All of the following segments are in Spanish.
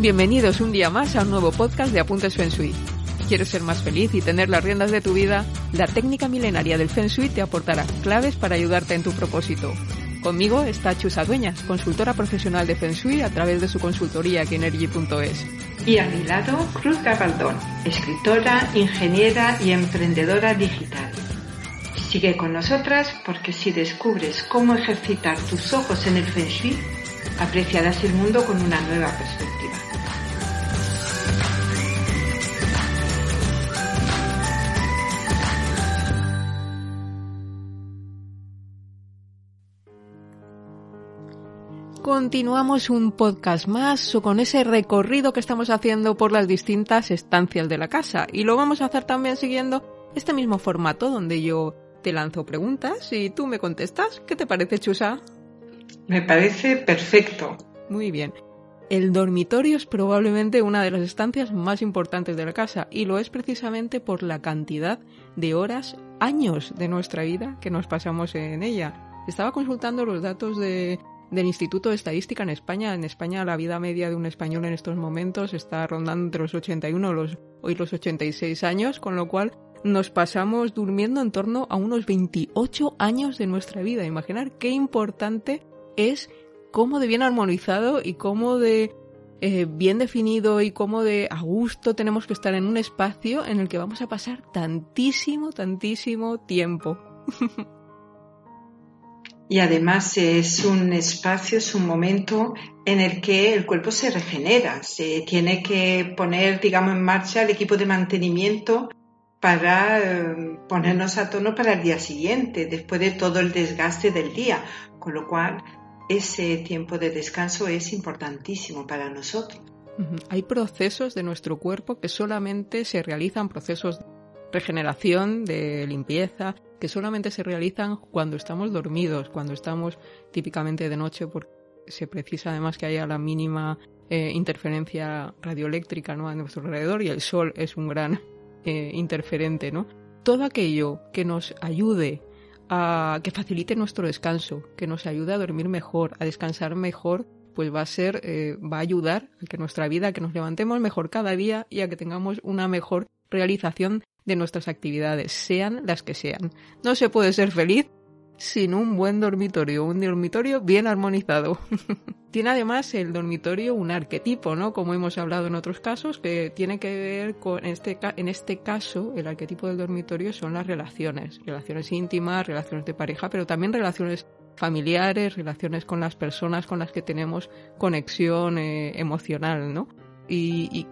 Bienvenidos un día más a un nuevo podcast de Apuntes Feng Shui. ¿Quieres ser más feliz y tener las riendas de tu vida? La técnica milenaria del Feng Shui te aportará claves para ayudarte en tu propósito. Conmigo está Chusa Dueñas, consultora profesional de Feng Shui a través de su consultoría Kinergy.es. Y a mi lado, Cruz Gabaldón, escritora, ingeniera y emprendedora digital. Sigue con nosotras porque si descubres cómo ejercitar tus ojos en el Feng Shui, apreciarás el mundo con una nueva perspectiva. Continuamos un podcast más con ese recorrido que estamos haciendo por las distintas estancias de la casa y lo vamos a hacer también siguiendo este mismo formato donde yo te lanzo preguntas y tú me contestas. ¿Qué te parece, Chusa? Me parece perfecto. Muy bien. El dormitorio es probablemente una de las estancias más importantes de la casa y lo es precisamente por la cantidad de horas, años de nuestra vida que nos pasamos en ella. Estaba consultando los datos de, del Instituto de Estadística en España. En España la vida media de un español en estos momentos está rondando entre los 81 los, y los 86 años, con lo cual nos pasamos durmiendo en torno a unos 28 años de nuestra vida. Imaginar qué importante es cómo de bien armonizado y cómo de eh, bien definido y cómo de a gusto tenemos que estar en un espacio en el que vamos a pasar tantísimo, tantísimo tiempo. Y además es un espacio, es un momento en el que el cuerpo se regenera, se tiene que poner, digamos, en marcha el equipo de mantenimiento para eh, ponernos a tono para el día siguiente, después de todo el desgaste del día, con lo cual ese tiempo de descanso es importantísimo para nosotros. Hay procesos de nuestro cuerpo que solamente se realizan, procesos regeneración, de limpieza, que solamente se realizan cuando estamos dormidos, cuando estamos típicamente de noche, porque se precisa además que haya la mínima eh, interferencia radioeléctrica ¿no? a nuestro alrededor y el sol es un gran eh, interferente. ¿no? Todo aquello que nos ayude a que facilite nuestro descanso, que nos ayude a dormir mejor, a descansar mejor, pues va a ser, eh, va a ayudar a que nuestra vida, que nos levantemos mejor cada día y a que tengamos una mejor realización de nuestras actividades, sean las que sean. No se puede ser feliz sin un buen dormitorio, un dormitorio bien armonizado. tiene además el dormitorio un arquetipo, ¿no? Como hemos hablado en otros casos, que tiene que ver con, este, en este caso, el arquetipo del dormitorio son las relaciones, relaciones íntimas, relaciones de pareja, pero también relaciones familiares, relaciones con las personas con las que tenemos conexión eh, emocional, ¿no? y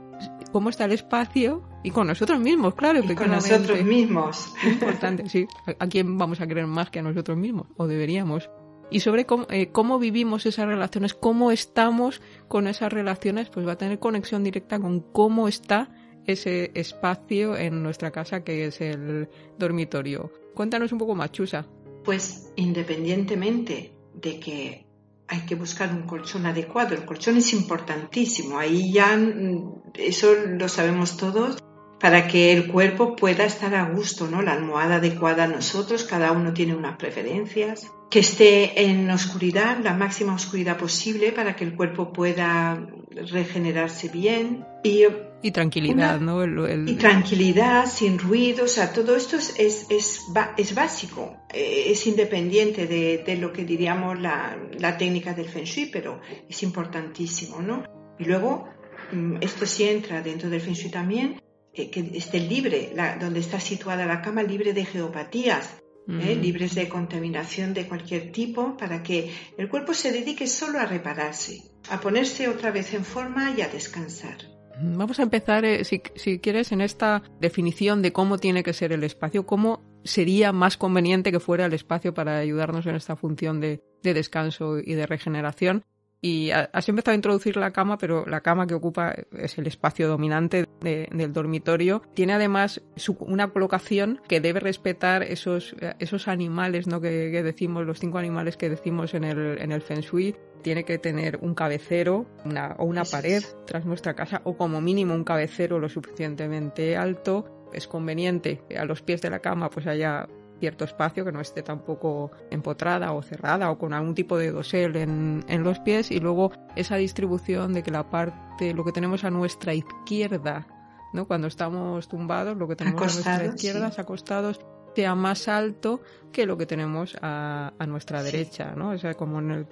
cómo está el espacio y con nosotros mismos, claro. Y con nosotros mismos. importante, sí. ¿A quién vamos a creer más que a nosotros mismos? O deberíamos. Y sobre cómo, eh, cómo, vivimos esas relaciones, cómo estamos con esas relaciones, pues va a tener conexión directa con cómo está ese espacio en nuestra casa que es el dormitorio. Cuéntanos un poco más, Chusa. Pues independientemente de que hay que buscar un colchón adecuado. El colchón es importantísimo. Ahí ya mm, eso lo sabemos todos para que el cuerpo pueda estar a gusto, ¿no? La almohada adecuada a nosotros, cada uno tiene unas preferencias. Que esté en oscuridad, la máxima oscuridad posible para que el cuerpo pueda regenerarse bien. Y y tranquilidad, ¿no? Y tranquilidad, sin ruido, o sea, todo esto es, es, es, básico, eh, es independiente de, de, lo que diríamos la, la, técnica del Feng Shui, pero es importantísimo, ¿no? Y luego, mm, esto sí entra dentro del Feng Shui también, eh, que esté libre, la, donde está situada la cama, libre de geopatías, ¿eh? mm. libres de contaminación de cualquier tipo, para que el cuerpo se dedique solo a repararse, a ponerse otra vez en forma y a descansar. Vamos a empezar, eh, si, quieres, en esta definición de cómo tiene que ser el espacio, cómo sería más conveniente que fuera el espacio para ayudarnos en esta función de, descanso y de regeneración. Y has empezado a introducir la cama, pero la cama que ocupa es el espacio dominante del dormitorio. Tiene además una colocación que debe respetar esos, esos animales ¿no? que, decimos, los cinco animales que decimos en el, en el Feng Shui tiene que tener un cabecero una, o una pared tras nuestra casa o como mínimo un cabecero lo suficientemente alto. Es conveniente que a los pies de la cama pues haya cierto espacio que no esté tampoco empotrada o cerrada o con algún tipo de dosel en, en los pies y luego esa distribución de que la parte, lo que tenemos a nuestra izquierda, ¿no? Cuando estamos tumbados, lo que tenemos a nuestra izquierda, acostados, sea más alto que lo que tenemos a, a nuestra derecha, ¿no? O sea, como en el,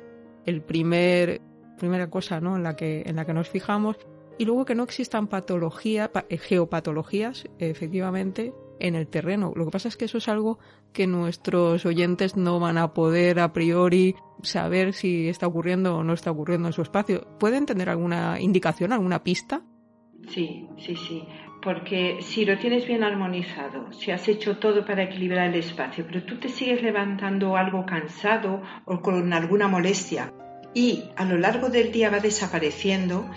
el primer primera cosa, ¿no? En la que en la que nos fijamos y luego que no existan patologías, eh, geopatologías, efectivamente, en el terreno. Lo que pasa es que eso es algo que nuestros oyentes no van a poder a priori saber si está ocurriendo o no está ocurriendo en su espacio. ¿Pueden tener alguna indicación, alguna pista? Sí, sí, sí. Porque si lo tienes bien armonizado, si has hecho todo para equilibrar el espacio, pero tú te sigues levantando algo cansado o con alguna molestia y a lo largo del día va desapareciendo,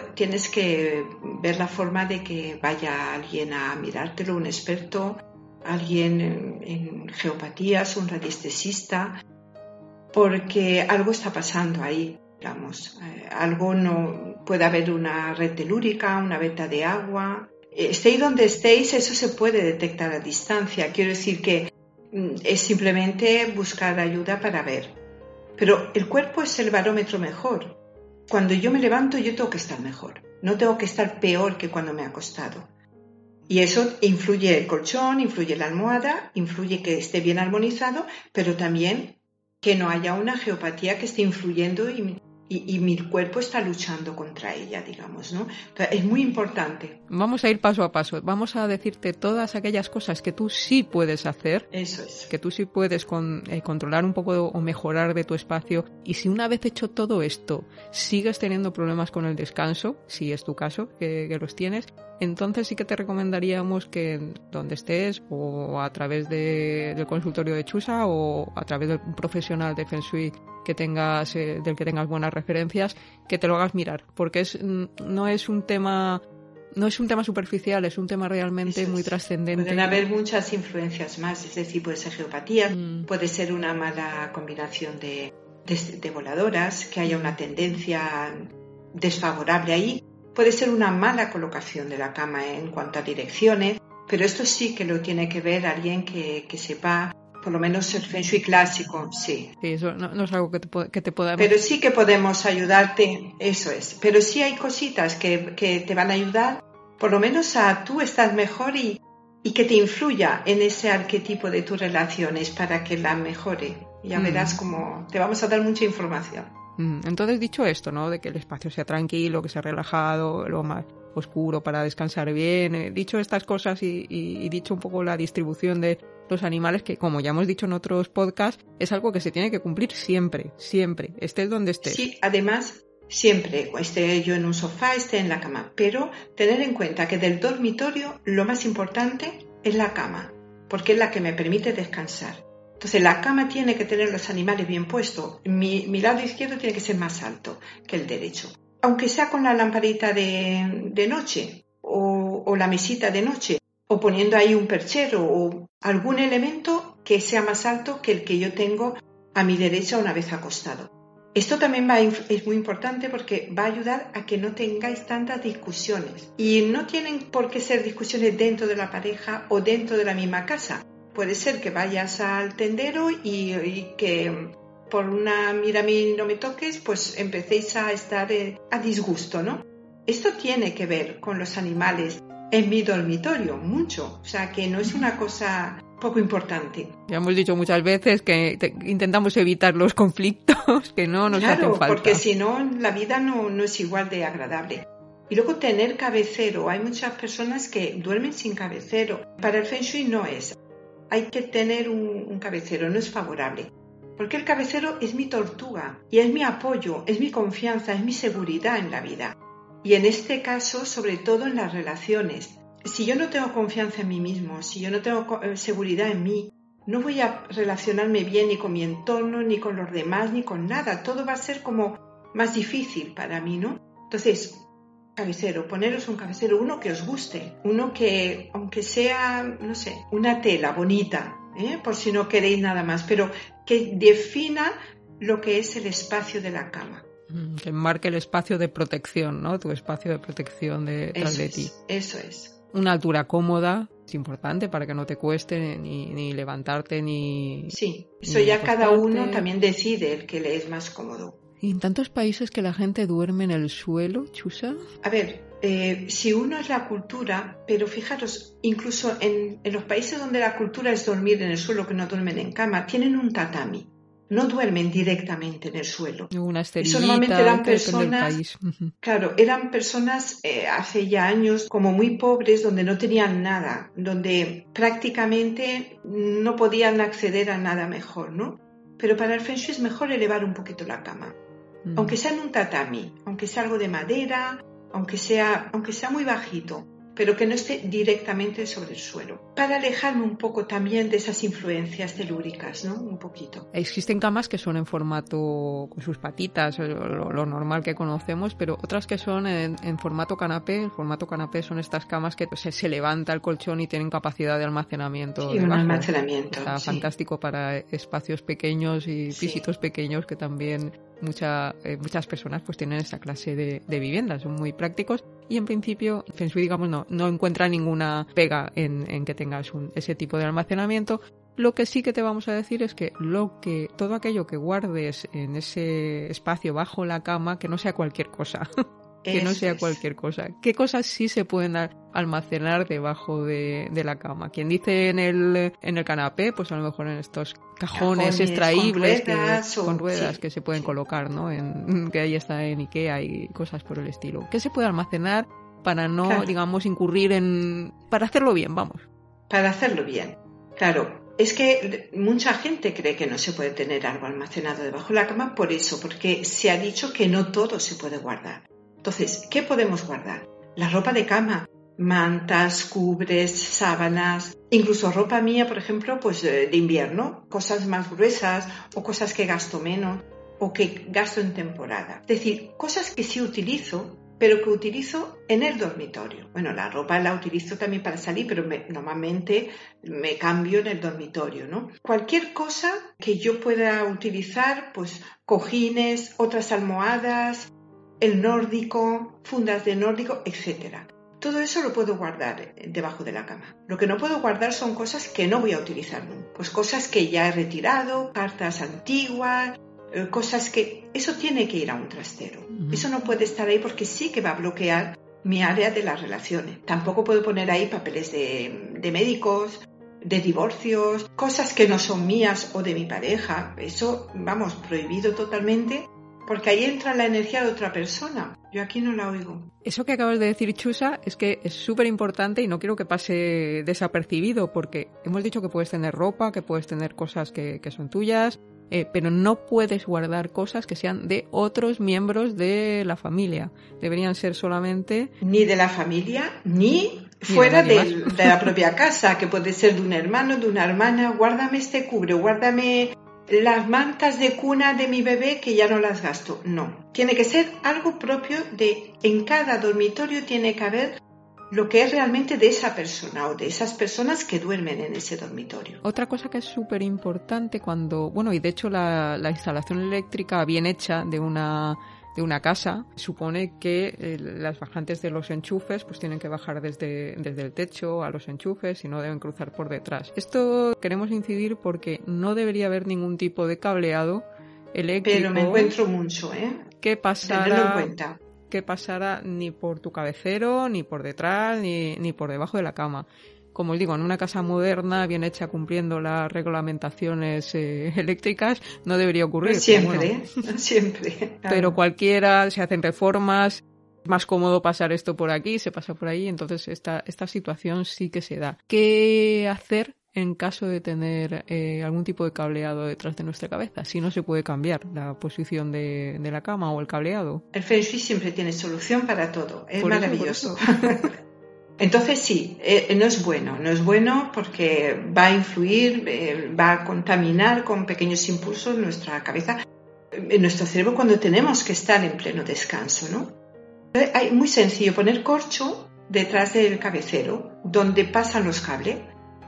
tienes que ver la forma de que vaya alguien a mirártelo, un experto, alguien en, geopatías, un radiestesista, porque algo está pasando ahí, digamos. Eh, algo no puede haber una red telúrica, una veta de agua. Estéis donde estéis, eso se puede detectar a distancia. Quiero decir que mm, es simplemente buscar ayuda para ver. Pero el cuerpo es el barómetro mejor cuando yo me levanto yo tengo que estar mejor, no tengo que estar peor que cuando me he acostado. Y eso influye el colchón, influye la almohada, influye que esté bien armonizado, pero también que no haya una geopatía que esté influyendo y, mi cuerpo está luchando contra ella, digamos, ¿no? es muy importante. Vamos a ir paso a paso. Vamos a decirte todas aquellas cosas que tú sí puedes hacer. Eso es. Que tú sí puedes eh, controlar un poco o mejorar de tu espacio. Y si una vez hecho todo esto sigues teniendo problemas con el descanso, si es tu caso, que los tienes, entonces sí que te recomendaríamos que donde estés o a través del consultorio de Chusa o a través del profesional de Feng Shui que tengas, eh, del que tengas buenas referencias, que te lo hagas mirar, porque es, no es un tema no es un tema superficial, es un tema realmente muy trascendente. Pueden haber muchas influencias más, es decir, puede ser geopatía, mm. puede ser una mala combinación de, de, voladoras, que haya una tendencia desfavorable ahí, Puede ser una mala colocación de la cama en cuanto a direcciones, pero esto sí que lo tiene que ver alguien que, sepa por lo menos el feng shui clásico, sí. Sí, eso no, es algo que te, que te podamos... Pero sí que podemos ayudarte, eso es. Pero sí hay cositas que, que te van a ayudar, por lo menos a tú estar mejor y, y, que te influya en ese arquetipo de tus relaciones para que la mejore. Ya mm. verás como te vamos a dar mucha información. Entonces, dicho esto, ¿no? De que el espacio sea tranquilo, que sea relajado, lo más oscuro para descansar bien, eh, dicho estas cosas y, dicho un poco la distribución de los animales, que como ya hemos dicho en otros podcasts, es algo que se tiene que cumplir siempre, siempre, estés donde estés. Sí, además, siempre, esté yo en un sofá, esté en la cama, pero tener en cuenta que del dormitorio lo más importante es la cama, porque es la que me permite descansar. Entonces la cama tiene que tener los animales bien puestos. Mi, lado izquierdo tiene que ser más alto que el derecho. Aunque sea con la lamparita de, noche o, la mesita de noche o poniendo ahí un perchero o algún elemento que sea más alto que el que yo tengo a mi derecha una vez acostado. Esto también va es muy importante porque va a ayudar a que no tengáis tantas discusiones. Y no tienen por qué ser discusiones dentro de la pareja o dentro de la misma casa. Puede ser que vayas al tendero y, que por una mira a mí no me toques, pues empecéis a estar eh, a disgusto, ¿no? Esto tiene que ver con los animales en mi dormitorio, mucho. O sea, que no es una cosa poco importante. Ya hemos dicho muchas veces que intentamos evitar los conflictos, que no nos hacen falta. porque si no, la vida no, no es igual de agradable. Y luego tener cabecero. Hay muchas personas que duermen sin cabecero. Para el Feng Shui no es hay que tener un, cabecero, no es favorable. Porque el cabecero es mi tortuga y es mi apoyo, es mi confianza, es mi seguridad en la vida. Y en este caso, sobre todo en las relaciones. Si yo no tengo confianza en mí mismo, si yo no tengo eh, seguridad en mí, no voy a relacionarme bien ni con mi entorno, ni con los demás, ni con nada. Todo va a ser como más difícil para mí, ¿no? Entonces, cabecero, poneros un cabecero, uno que os guste, uno que, aunque sea, no sé, una tela bonita, ¿eh? por si no queréis nada más, pero que defina lo que es el espacio de la cama. Mm, que marque el espacio de protección, ¿no? Tu espacio de protección de, de ti. eso es. Una altura cómoda, es importante para que no te cueste ni, ni levantarte ni... Sí, eso ya cada uno también decide el que le es más cómodo. ¿Y en tantos países que la gente duerme en el suelo, Chusa? A ver, eh, si uno es la cultura, pero fijaros, incluso en, en, los países donde la cultura es dormir en el suelo, que no duermen en cama, tienen un tatami no duermen directamente en el suelo. Una Eso normalmente eran personas, claro, eran personas eh, hace ya años como muy pobres, donde no tenían nada, donde prácticamente no podían acceder a nada mejor, ¿no? Pero para el Feng Shui es mejor elevar un poquito la cama, aunque sea en un tatami, aunque sea algo de madera, aunque sea, aunque sea muy bajito pero que no esté directamente sobre el suelo, para alejarme un poco también de esas influencias telúricas, ¿no? Un poquito. Existen camas que son en formato con sus patitas, lo, normal que conocemos, pero otras que son en, formato canapé. El formato canapé son estas camas que se, levanta el colchón y tienen capacidad de almacenamiento. Sí, un almacenamiento. Está fantástico para espacios pequeños y pisitos pequeños que también mucha, eh, muchas personas pues tienen esta clase de, de, viviendas, son muy prácticos y en principio Feng digamos no, no encuentra ninguna pega en, en que tengas un, ese tipo de almacenamiento. Lo que sí que te vamos a decir es que lo que todo aquello que guardes en ese espacio bajo la cama que no sea cualquier cosa. que no sea cualquier cosa. ¿Qué cosas sí se pueden almacenar debajo de, la cama? Quien dice en el, en el canapé, pues a lo mejor en estos cajones, extraíbles con ruedas, que, se pueden colocar, ¿no? En, que ahí está en Ikea y cosas por el estilo. ¿Qué se puede almacenar para no, digamos, incurrir en... para hacerlo bien, vamos? Para hacerlo bien, claro. Es que mucha gente cree que no se puede tener algo almacenado debajo de la cama por eso, porque se ha dicho que no todo se puede guardar. Entonces, ¿qué podemos guardar? La ropa de cama, mantas, cubres, sábanas, incluso ropa mía, por ejemplo, pues de invierno, cosas más gruesas o cosas que gasto menos o que gasto en temporada. Es decir, cosas que sí utilizo, pero que utilizo en el dormitorio. Bueno, la ropa la utilizo también para salir, pero normalmente me cambio en el dormitorio, ¿no? Cualquier cosa que yo pueda utilizar, pues cojines, otras almohadas, el nórdico, fundas de nórdico, etc. Todo eso lo puedo guardar debajo de la cama. Lo que no puedo guardar son cosas que no voy a utilizar nunca. Pues cosas que ya he retirado, cartas antiguas, eh, cosas que... Eso tiene que ir a un trastero. Eso no puede estar ahí porque sí que va a bloquear mi área de las relaciones. Tampoco puedo poner ahí papeles de, de médicos, de divorcios, cosas que no son mías o de mi pareja. Eso, vamos, prohibido totalmente porque ahí entra la energía de otra persona. Yo aquí no la oigo. Eso que acabas de decir, Chusa, es que es súper importante y no quiero que pase desapercibido, porque hemos dicho que puedes tener ropa, que puedes tener cosas que, son tuyas, eh, pero no puedes guardar cosas que sean de otros miembros de la familia. Deberían ser solamente... Ni de la familia, ni fuera de, de, la propia casa, que puede ser de un hermano, de una hermana, guárdame este cubre, guárdame las mantas de cuna de mi bebé que ya no las gasto. No, tiene que ser algo propio de en cada dormitorio tiene que haber lo que es realmente de esa persona o de esas personas que duermen en ese dormitorio. Otra cosa que es súper importante cuando, bueno, y de hecho la, la instalación eléctrica bien hecha de una de una casa, supone que eh, las bajantes de los enchufes pues tienen que bajar desde, desde el techo a los enchufes y no deben cruzar por detrás. Esto queremos incidir porque no debería haber ningún tipo de cableado eléctrico. Pero me encuentro mucho, ¿eh? Que pasara, que pasara ni por tu cabecero, ni por detrás, ni, ni por debajo de la cama como os digo, en una casa moderna, bien hecha, cumpliendo las reglamentaciones eh, eléctricas, no debería ocurrir. siempre, siempre. Pero cualquiera, se hacen reformas, es más cómodo pasar esto por aquí, se pasa por ahí, entonces esta, esta situación sí que se da. ¿Qué hacer en caso de tener eh, algún tipo de cableado detrás de nuestra cabeza, si no se puede cambiar la posición de, la cama o el cableado. El Feng Shui siempre tiene solución para todo, es maravilloso. Entonces sí, eh, no es bueno, no es bueno porque va a influir, eh, va a contaminar con pequeños impulsos nuestra cabeza, en nuestro cerebro cuando tenemos que estar en pleno descanso, ¿no? Hay muy sencillo poner corcho detrás del cabecero donde pasan los cables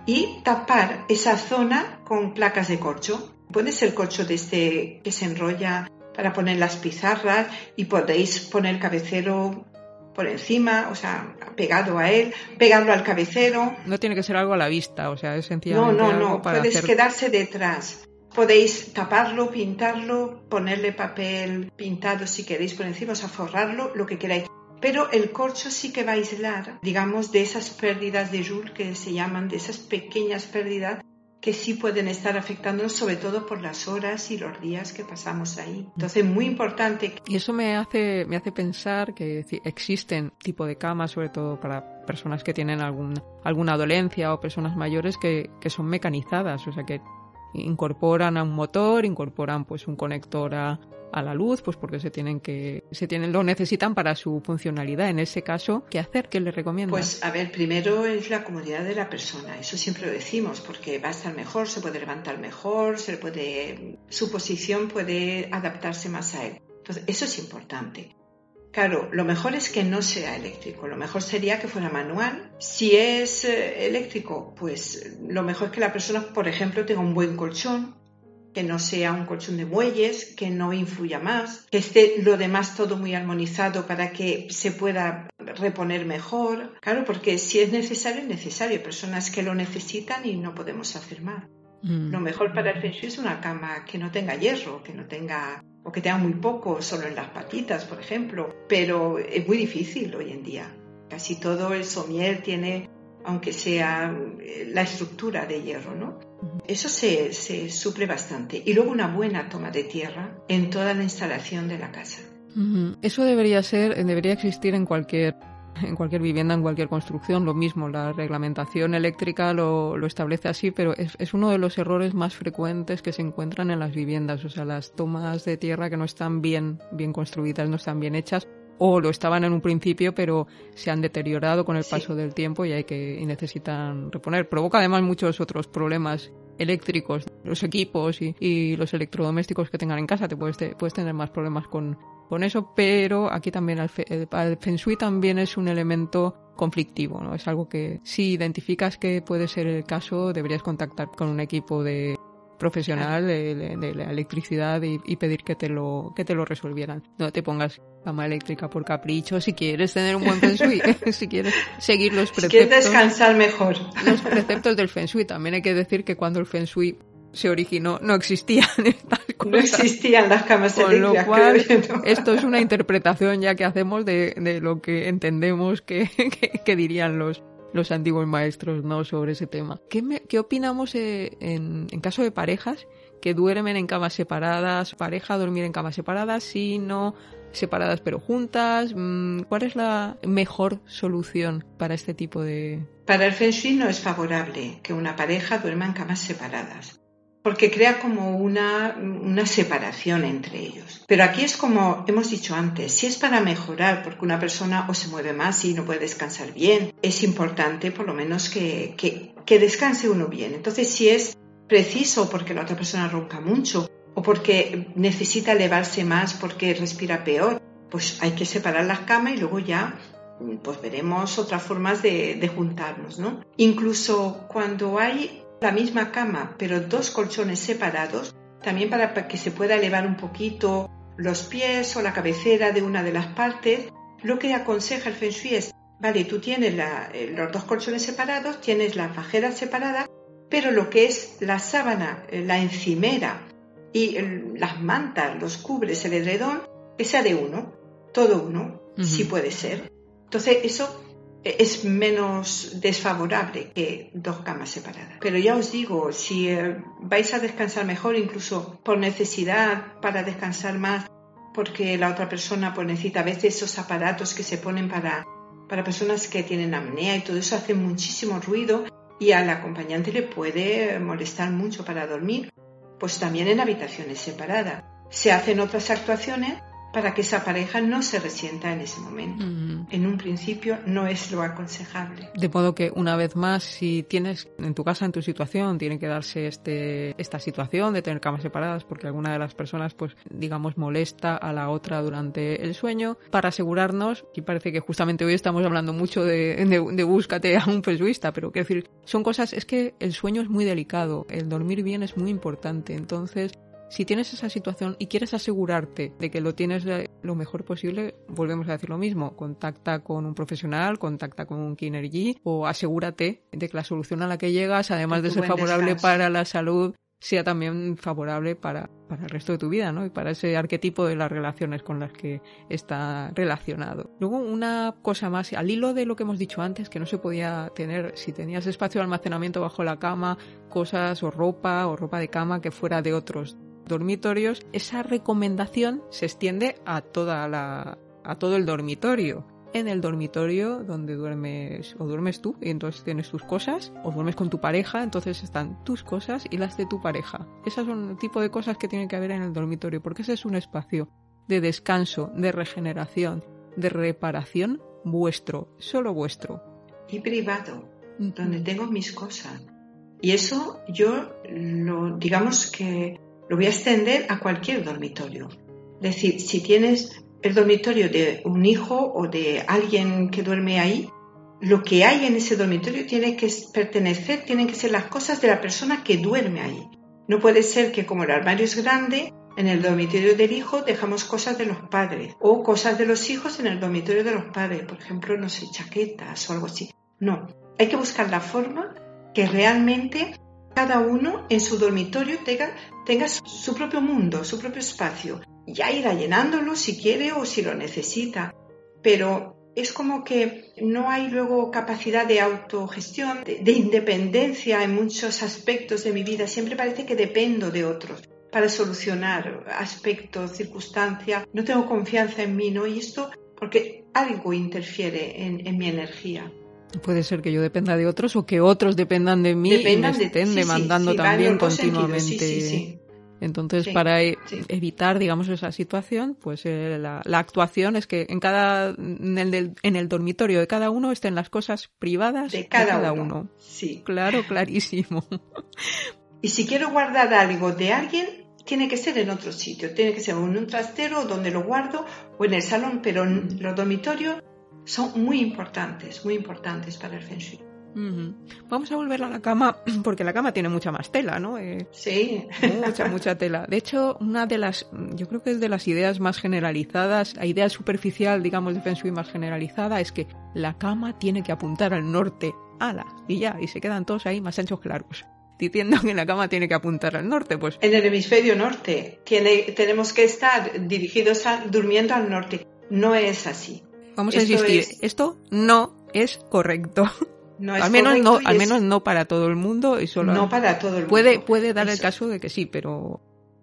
y tapar esa zona con placas de corcho. Puede ser corcho de este que se enrolla para poner las pizarras y podéis poner el cabecero por encima, o sea, pegado a él, pegarlo al cabecero. No tiene que ser algo a la vista, o sea, es sencillamente. No, no, no, puedes quedarse detrás. Podéis taparlo, pintarlo, ponerle papel pintado si queréis por encima, o sea, forrarlo, lo que queráis. Pero el corcho sí que va a aislar, digamos, de esas pérdidas de Joule que se llaman, de esas pequeñas pérdidas que sí pueden estar afectándonos, sobre todo por las horas y los días que pasamos ahí. Entonces, muy importante. Y eso me hace, me hace pensar que existen tipo de camas, sobre todo para personas que tienen algún, alguna dolencia o personas mayores que, que son mecanizadas, o sea que incorporan a un motor, incorporan pues un conector a, a la luz, pues porque se tienen que, se tienen, lo necesitan para su funcionalidad. En ese caso, ¿qué hacer? ¿Qué le recomiendo? Pues a ver, primero es la comodidad de la persona, eso siempre lo decimos, porque va a estar mejor, se puede levantar mejor, se puede, su posición puede adaptarse más a él. Entonces, eso es importante. Claro, lo mejor es que no sea eléctrico, lo mejor sería que fuera manual. Si es eh, eléctrico, pues lo mejor es que la persona, por ejemplo, tenga un buen colchón, que no sea un colchón de muelles, que no influya más, que esté lo demás todo muy armonizado para que se pueda reponer mejor. Claro, porque si es necesario, es necesario. Personas que lo necesitan y no podemos hacer más. Mm. Lo mejor para el Feng Shui es una cama que no tenga hierro, que no tenga o que tenga muy poco, solo en las patitas, por ejemplo. Pero es muy difícil hoy en día. Casi todo el somier tiene aunque sea eh, la estructura de hierro, ¿no? Eso se, se suple bastante. Y luego una buena toma de tierra en toda la instalación de la casa. Eso debería ser, debería existir en cualquier en cualquier vivienda, en cualquier construcción, lo mismo, la reglamentación eléctrica lo, lo establece así, pero es, es, uno de los errores más frecuentes que se encuentran en las viviendas, o sea, las tomas de tierra que no están bien, bien construidas, no están bien hechas, o lo estaban en un principio pero se han deteriorado con el paso del tiempo y hay que y necesitan reponer. Provoca además muchos otros problemas eléctricos, los equipos y, los electrodomésticos que tengan en casa. Te puedes, puedes tener más problemas con, con eso, pero aquí también el, el, Feng Shui también es un elemento conflictivo, ¿no? Es algo que si identificas que puede ser el caso, deberías contactar con un equipo de profesional de, la electricidad y, pedir que te lo que te lo resolvieran. No te pongas cama eléctrica por capricho si quieres tener un buen feng shui, si quieres seguir los preceptos. Si quieres descansar mejor. Los preceptos del feng shui. También hay que decir que cuando el feng shui se originó no existían estas cosas. No existían las camas Con lo cual, esto es una interpretación ya que hacemos de, de lo que entendemos que, que dirían los, los antiguos maestros no sobre ese tema. ¿Qué, opinamos eh, en, en, caso de parejas que duermen en camas separadas, pareja dormir en camas separadas, si no separadas pero juntas? Mm, ¿Cuál es la mejor solución para este tipo de...? Para el Feng Shui no es favorable que una pareja duerma en camas separadas porque crea como una, una, separación entre ellos. Pero aquí es como hemos dicho antes, si es para mejorar, porque una persona o se mueve más y no puede descansar bien, es importante por lo menos que, que, que descanse uno bien. Entonces, si es preciso porque la otra persona ronca mucho o porque necesita elevarse más porque respira peor, pues hay que separar las camas y luego ya pues veremos otras formas de, de juntarnos, ¿no? Incluso cuando hay la misma cama, pero dos colchones separados, también para que se pueda elevar un poquito los pies o la cabecera de una de las partes, lo que aconseja el Feng Shui es, vale, tú tienes eh, los dos colchones separados, tienes las fajeras separadas, pero lo que es la sábana, eh, la encimera y las mantas, los cubres, el edredón, que sea de uno, todo uno, si puede ser. Entonces eso es menos desfavorable que dos camas separadas. Pero ya os digo, si eh, vais a descansar mejor, incluso por necesidad, para descansar más, porque la otra persona pues, necesita a veces esos aparatos que se ponen para, para personas que tienen apnea y todo eso hace muchísimo ruido y al acompañante le puede molestar mucho para dormir, pues también en habitaciones separadas. Se hacen otras actuaciones para que esa pareja no se resienta en ese momento. En un principio no es lo aconsejable. De modo que una vez más, si tienes en tu casa, en tu situación, tiene que darse este, esta situación de tener camas separadas porque alguna de las personas, pues, digamos, molesta a la otra durante el sueño, para asegurarnos, y parece que justamente hoy estamos hablando mucho de, de, búscate a un pesuista, pero quiero decir, son cosas, es que el sueño es muy delicado, el dormir bien es muy importante, entonces si tienes esa situación y quieres asegurarte de que lo tienes lo mejor posible, volvemos a decir lo mismo, contacta con un profesional, contacta con un Kinergy o asegúrate de que la solución a la que llegas, además de ser favorable para la salud, sea también favorable para, para el resto de tu vida, ¿no? Y para ese arquetipo de las relaciones con las que está relacionado. Luego, una cosa más, al hilo de lo que hemos dicho antes, que no se podía tener, si tenías espacio de almacenamiento bajo la cama, cosas o ropa o ropa de cama que fuera de otros dormitorios, esa recomendación se extiende a toda la, a todo el dormitorio en el dormitorio donde duermes o duermes tú y entonces tienes tus cosas o duermes con tu pareja, entonces están tus cosas y las de tu pareja. Esas son el tipo de cosas que tienen que haber en el dormitorio porque ese es un espacio de descanso, de regeneración, de reparación vuestro, solo vuestro. Y privado, donde tengo mis cosas. Y eso yo lo digamos que lo voy a extender a cualquier dormitorio. Es decir, si tienes el dormitorio de un hijo o de alguien que duerme ahí, lo que hay en ese dormitorio tiene que pertenecer, tienen que ser las cosas de la persona que duerme ahí. No puede ser que como el armario es grande, en el dormitorio del hijo dejamos cosas de los padres o cosas de los hijos en el dormitorio de los padres, por ejemplo, no sé, chaquetas o algo así. No, hay que buscar la forma que realmente cada uno en su dormitorio tenga, su propio mundo, su propio espacio ya irá llenándolo si quiere o si lo necesita, pero es como que no hay luego capacidad de autogestión, de, independencia en muchos aspectos de mi vida. Siempre parece que dependo de otros para solucionar aspectos, circunstancias. No tengo confianza en mí, ¿no? Y esto porque algo interfiere en, mi energía. Puede ser que yo dependa de otros o que otros dependan de mí y me estén demandando también continuamente. Entonces, para e- evitar, digamos, esa situación, pues eh, la, actuación es que en cada en el, en el, dormitorio de cada uno estén las cosas privadas de cada, uno. Sí. Claro, clarísimo. Y si quiero guardar algo de alguien, tiene que ser en otro sitio. Tiene que ser en un trastero donde lo guardo o en el salón, pero los dormitorios son muy importantes, muy importantes para el Feng Shui. Vamos a volver a la cama porque la cama tiene mucha más tela, ¿no? Eh, sí. Mucha, mucha tela. De hecho, una de las, yo creo que es de las ideas más generalizadas, la idea superficial, digamos, de Feng Shui más generalizada es que la cama tiene que apuntar al norte. ¡Ala! Y ya, y se quedan todos ahí más anchos claros diciendo que la cama tiene que apuntar al norte, pues. En el hemisferio norte tiene, tenemos que estar dirigidos a, durmiendo al norte. No es así. Vamos a insistir, esto no es correcto al menos no, al menos no para todo el mundo y solo no para todo el puede, mundo. Puede dar el caso de que sí, pero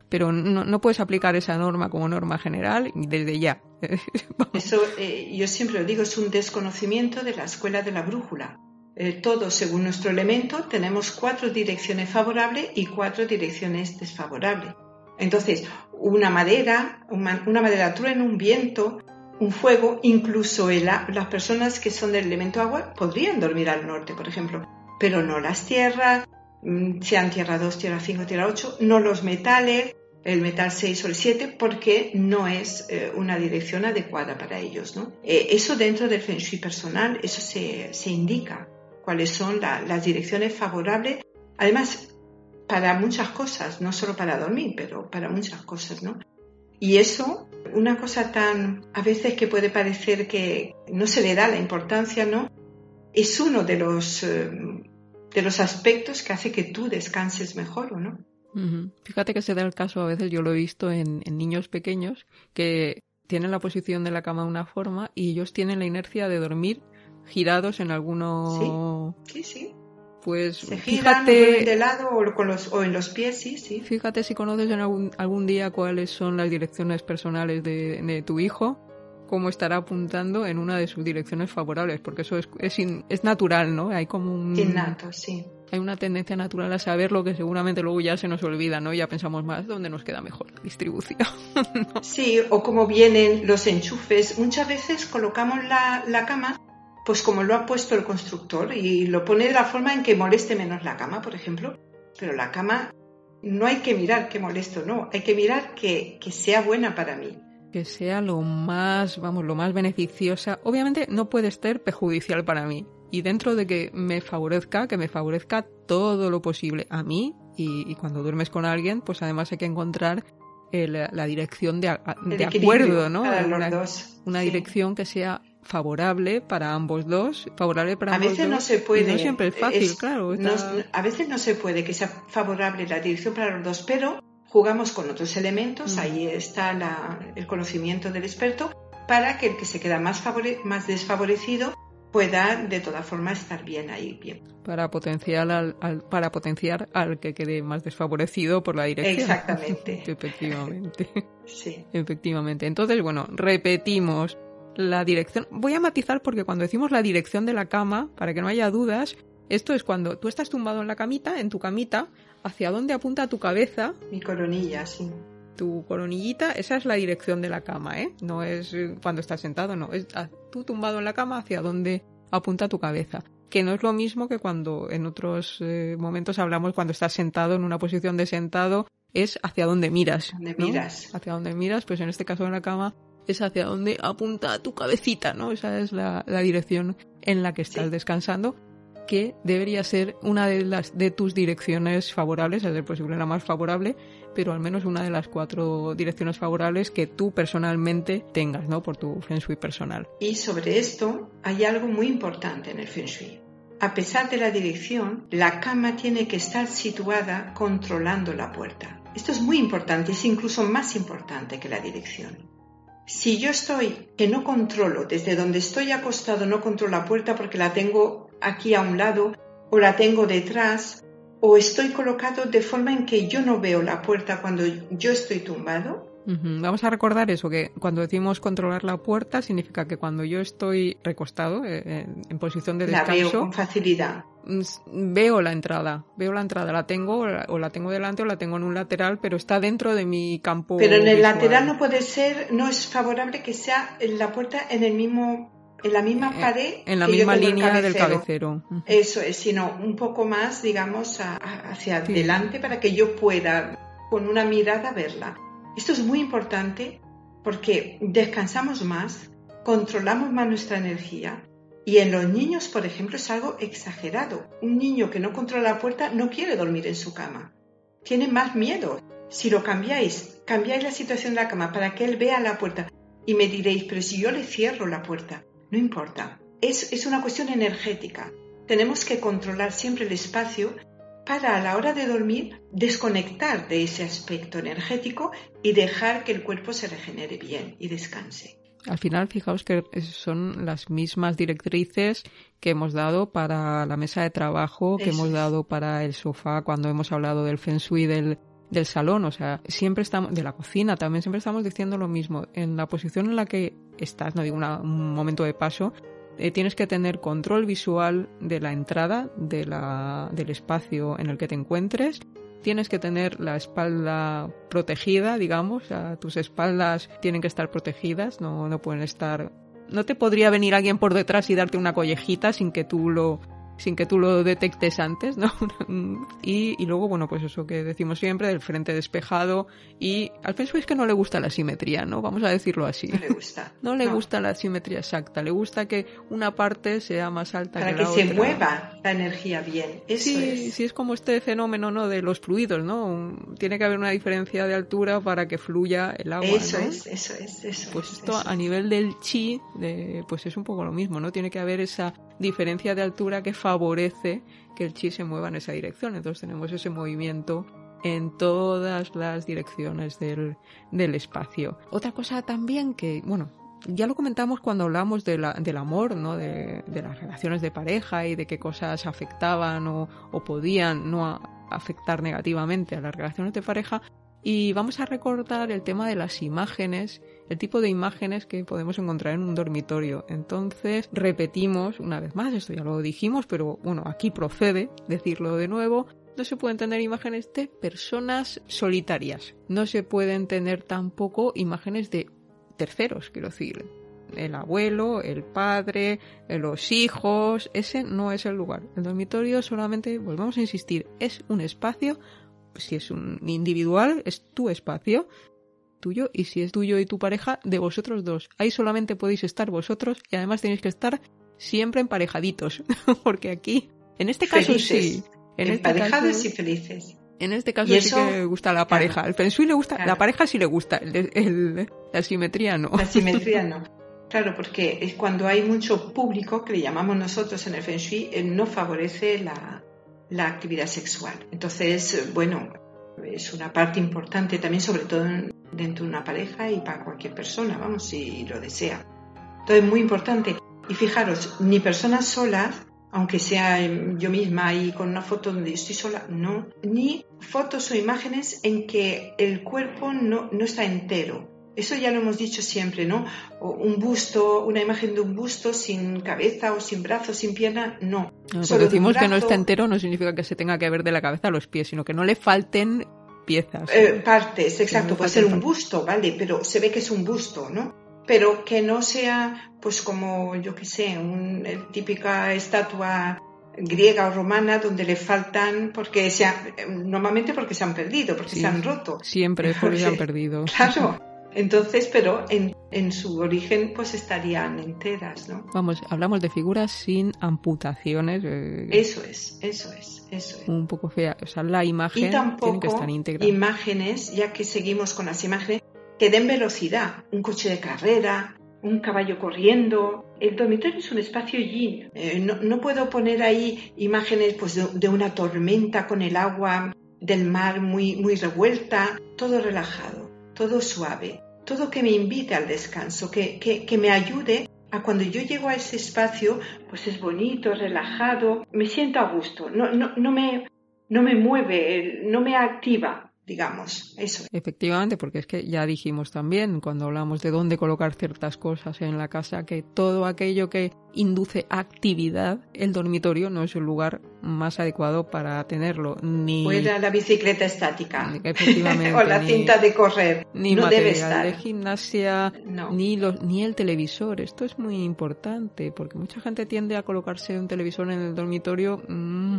pero no, no, puedes aplicar esa norma como norma general desde ya. Eso eh, yo siempre lo digo, es un desconocimiento de la escuela de la brújula. Eh, todos, según nuestro elemento, tenemos cuatro direcciones favorables y cuatro direcciones desfavorables. Entonces, una madera, una, una madera truena, un viento, un fuego, incluso las personas que son del elemento agua podrían dormir al norte, por ejemplo, pero no las tierras, mm, sean tierra 2, tierra 5, tierra 8, no los metales, el metal 6 o el 7, porque no es eh, una dirección adecuada para ellos. Eh, eso dentro del Feng Shui personal, eso se, indica, cuáles son las direcciones favorables, además para muchas cosas, no solo para dormir, pero para muchas cosas. Y eso, una cosa tan, a veces que puede parecer que no se le da la importancia, ¿no? Es uno de los, eh, de los aspectos que hace que tú descanses mejor, ¿o no? Fíjate que se da el caso, a veces yo lo he visto en, en niños pequeños que tienen la posición de la cama de una forma y ellos tienen la inercia de dormir girados en alguno. Sí, sí, sí. Pues Se fíjate de lado o, con los, o en los pies, sí, sí. Fíjate si conoces en algún, algún día cuáles son las direcciones personales de, de, tu hijo, cómo estará apuntando en una de sus direcciones favorables, porque eso es, es, es natural, ¿no? Hay como un... Innato, sí. Hay una tendencia natural a saber lo que seguramente luego ya se nos olvida, ¿no? Ya pensamos más dónde nos queda mejor la distribución. Sí, o cómo vienen los enchufes. Muchas veces colocamos la, la cama pues como lo ha puesto el constructor y lo pone de la forma en que moleste menos la cama, por ejemplo. Pero la cama no hay que mirar que molesto, no, hay que mirar que, que sea buena para mí. Que sea lo más, vamos, lo más beneficiosa. Obviamente no puede ser perjudicial para mí. Y dentro de que me favorezca, que me favorezca todo lo posible a mí y, y cuando duermes con alguien, pues además hay que encontrar la dirección de, de acuerdo, ¿no? una, una dirección que sea favorable para ambos dos, favorable para a ambos veces dos. no se puede. no siempre es fácil, claro. a veces no se puede que sea favorable la dirección para los dos, pero jugamos con otros elementos, mm. ahí está el conocimiento del experto, para que el que se queda más, más desfavorecido pueda de toda forma estar bien ahí, bien. Para potenciar al, para potenciar al que quede más desfavorecido por la dirección. Exactamente. Efectivamente. sí. Efectivamente. Entonces, bueno, repetimos la dirección. Voy a matizar porque cuando decimos la dirección de la cama, para que no haya dudas, esto es cuando tú estás tumbado en la camita, en tu camita, hacia dónde apunta tu cabeza. Mi coronilla, sí. Tu coronillita, esa es la dirección de la cama, ¿eh? No es cuando estás sentado, no. Es tú tumbado en la cama hacia dónde apunta tu cabeza. Que no es lo mismo que cuando en otros eh, momentos hablamos cuando estás sentado en una posición de sentado, es hacia dónde miras. miras. Hacia dónde miras, pues en este caso en la cama es hacia dónde apunta tu cabecita, ¿no? Esa es la, dirección en la que estás descansando, que debería ser una de las de tus direcciones favorables, es ser posible la más favorable, pero al menos una de las cuatro direcciones favorables que tú personalmente tengas, ¿no? Por tu Feng Shui personal. Y sobre esto hay algo muy importante en el Feng Shui. A pesar de la dirección, la cama tiene que estar situada controlando la puerta. Esto es muy importante, es incluso más importante que la dirección. Si yo estoy que no controlo, desde donde estoy acostado no controlo la puerta porque la tengo aquí a un lado o la tengo detrás o estoy colocado de forma en que yo no veo la puerta cuando yo estoy tumbado, Vamos a recordar eso, que cuando decimos controlar la puerta significa que cuando yo estoy recostado, eh, en, posición de descanso... La veo con facilidad. Mm, veo la entrada, veo la entrada, la tengo o la tengo delante o la tengo en un lateral, pero está dentro de mi campo. Pero en el lateral no puede ser, no es favorable que sea la puerta en el mismo en la misma eh, pared. En la misma línea del cabecero. Eso es, sino un poco más, digamos, hacia adelante para que yo pueda con una mirada verla. Esto es muy importante porque descansamos más, controlamos más nuestra energía y en los niños, por ejemplo, es algo exagerado. Un niño que no controla la puerta no quiere dormir en su cama. Tiene más miedo. Si lo cambiáis, cambiáis la situación de la cama para que él vea la puerta y me diréis, pero si yo le cierro la puerta, no importa. Es, es una cuestión energética. Tenemos que controlar siempre el espacio para a la hora de dormir desconectar de ese aspecto energético y dejar que el cuerpo se regenere bien y descanse. Al final, fijaos que son las mismas directrices que hemos dado para la mesa de trabajo, que hemos dado para el sofá cuando hemos hablado del feng shui del, del salón, o sea, siempre estamos, de la cocina también, siempre estamos diciendo lo mismo. En la posición en la que estás, no digo un momento de paso, eh, tienes que tener control visual de la entrada de la, del espacio en el que te encuentres. Tienes que tener la espalda protegida, digamos, tus espaldas tienen que estar protegidas, no, no pueden estar... No te podría venir alguien por detrás y darte una collejita sin que tú lo, sin que tú lo detectes antes, ¿no? y, y, luego, bueno, pues eso que decimos siempre, del frente despejado. Y al Feng es que no le gusta la simetría, ¿no? Vamos a decirlo así. No le gusta. no le gusta la simetría exacta. Le gusta que una parte sea más alta Para que, la otra. Para que se mueva la energía bien. Eso sí, es. sí, es como este fenómeno, ¿no? De los fluidos, ¿no? Tiene que haber una diferencia de altura para que fluya el agua. Eso ¿no? es, eso es, eso Pues es, esto a nivel del chi, de, pues es un poco lo mismo, ¿no? Tiene que haber esa diferencia de altura que favorece que el chi se mueva en esa dirección. Entonces tenemos ese movimiento en todas las direcciones del, del espacio. Otra cosa también que, bueno, ya lo comentamos cuando hablamos de la, del amor, ¿no? De, de, las relaciones de pareja y de qué cosas afectaban o, o podían no afectar negativamente a las relaciones de pareja. Y vamos a recordar el tema de las imágenes, el tipo de imágenes que podemos encontrar en un dormitorio. Entonces, repetimos una vez más, esto ya lo dijimos, pero bueno, aquí procede decirlo de nuevo. No se pueden tener imágenes de personas solitarias. No se pueden tener tampoco imágenes de terceros, quiero decir. El abuelo, el padre, los hijos, ese no es el lugar. El dormitorio solamente, volvemos a insistir, es un espacio si es un individual, es tu espacio tuyo y si es tuyo y tu pareja, de vosotros dos. Ahí solamente podéis estar vosotros y además tenéis que estar siempre emparejaditos, porque aquí, en este caso sí. En este Emparejados y felices. En este caso sí que le gusta la pareja. el feng shui le gusta, la pareja sí le gusta, la simetría no. La simetría no. Claro, porque es cuando hay mucho público, que le llamamos nosotros en el Feng Shui, eh, no favorece la, la actividad sexual. Entonces, bueno, es una parte importante también, sobre todo dentro de una pareja y para cualquier persona, vamos, si lo desea. Entonces, muy importante. Y fijaros, ni personas solas, aunque sea yo misma ahí con una foto donde estoy sola, no, ni fotos o imágenes en que el cuerpo no, no está entero. Eso ya lo hemos dicho siempre, ¿no? un busto, una imagen de un busto sin cabeza o sin brazos, sin pierna, no. no decimos que no está entero no significa que se tenga que ver de la cabeza a los pies, sino que no le falten piezas. Eh, partes, exacto. Puede ser un busto, ¿vale? Pero se ve que es un busto, ¿no? Pero que no sea, pues como, yo qué sé, una típica estatua griega o romana donde le faltan porque se normalmente porque se han perdido, porque se han roto. Siempre porque se han perdido. Claro. Entonces, pero en, en, su origen pues estarían enteras, ¿no? Vamos, hablamos de figuras sin amputaciones. Eh, eso es, eso es, eso es. Un poco fea, o sea, la imagen y tampoco tiene que estar íntegra. imágenes, ya que seguimos con las imágenes, que den velocidad. Un coche de carrera, un caballo corriendo. El dormitorio es un espacio yin. Eh, no, no, puedo poner ahí imágenes pues, de, de, una tormenta con el agua del mar muy, muy revuelta, todo relajado todo suave, todo que me invite al descanso, que, que, me ayude a cuando yo llego a ese espacio, pues es bonito, relajado, me siento a gusto, no, no, no, me, no me mueve, no me activa, digamos, eso. Efectivamente, porque es que ya dijimos también cuando hablamos de dónde colocar ciertas cosas en la casa que todo aquello que induce actividad, el dormitorio no es el lugar más adecuado para tenerlo. Ni la bicicleta estática. Efectivamente. o la cinta de correr. Ni no material debe estar. de gimnasia, ni, los, ni el televisor. Esto es muy importante porque mucha gente tiende a colocarse un televisor en el dormitorio. Mmm,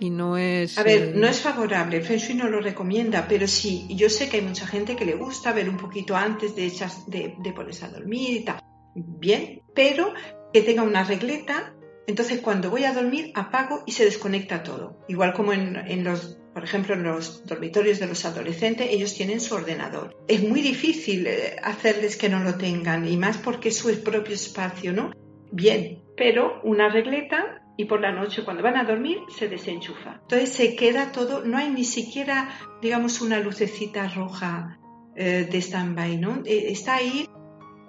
y no es... A ver, no es favorable, el Feng Shui no lo recomienda, pero sí, yo sé que hay mucha gente que le gusta ver un poquito antes de, de, de ponerse a dormir y tal. Bien, pero que tenga una regleta, entonces cuando voy a dormir apago y se desconecta todo. Igual como en, en los, por ejemplo, en los dormitorios de los adolescentes, ellos tienen su ordenador. Es muy difícil eh, hacerles que no lo tengan, y más porque es su propio espacio, ¿no? Bien, pero una regleta y por la noche cuando van a dormir se desenchufa. Entonces se queda todo, no hay ni siquiera, digamos, una lucecita roja eh, de stand-by, ¿no? Eh, está ahí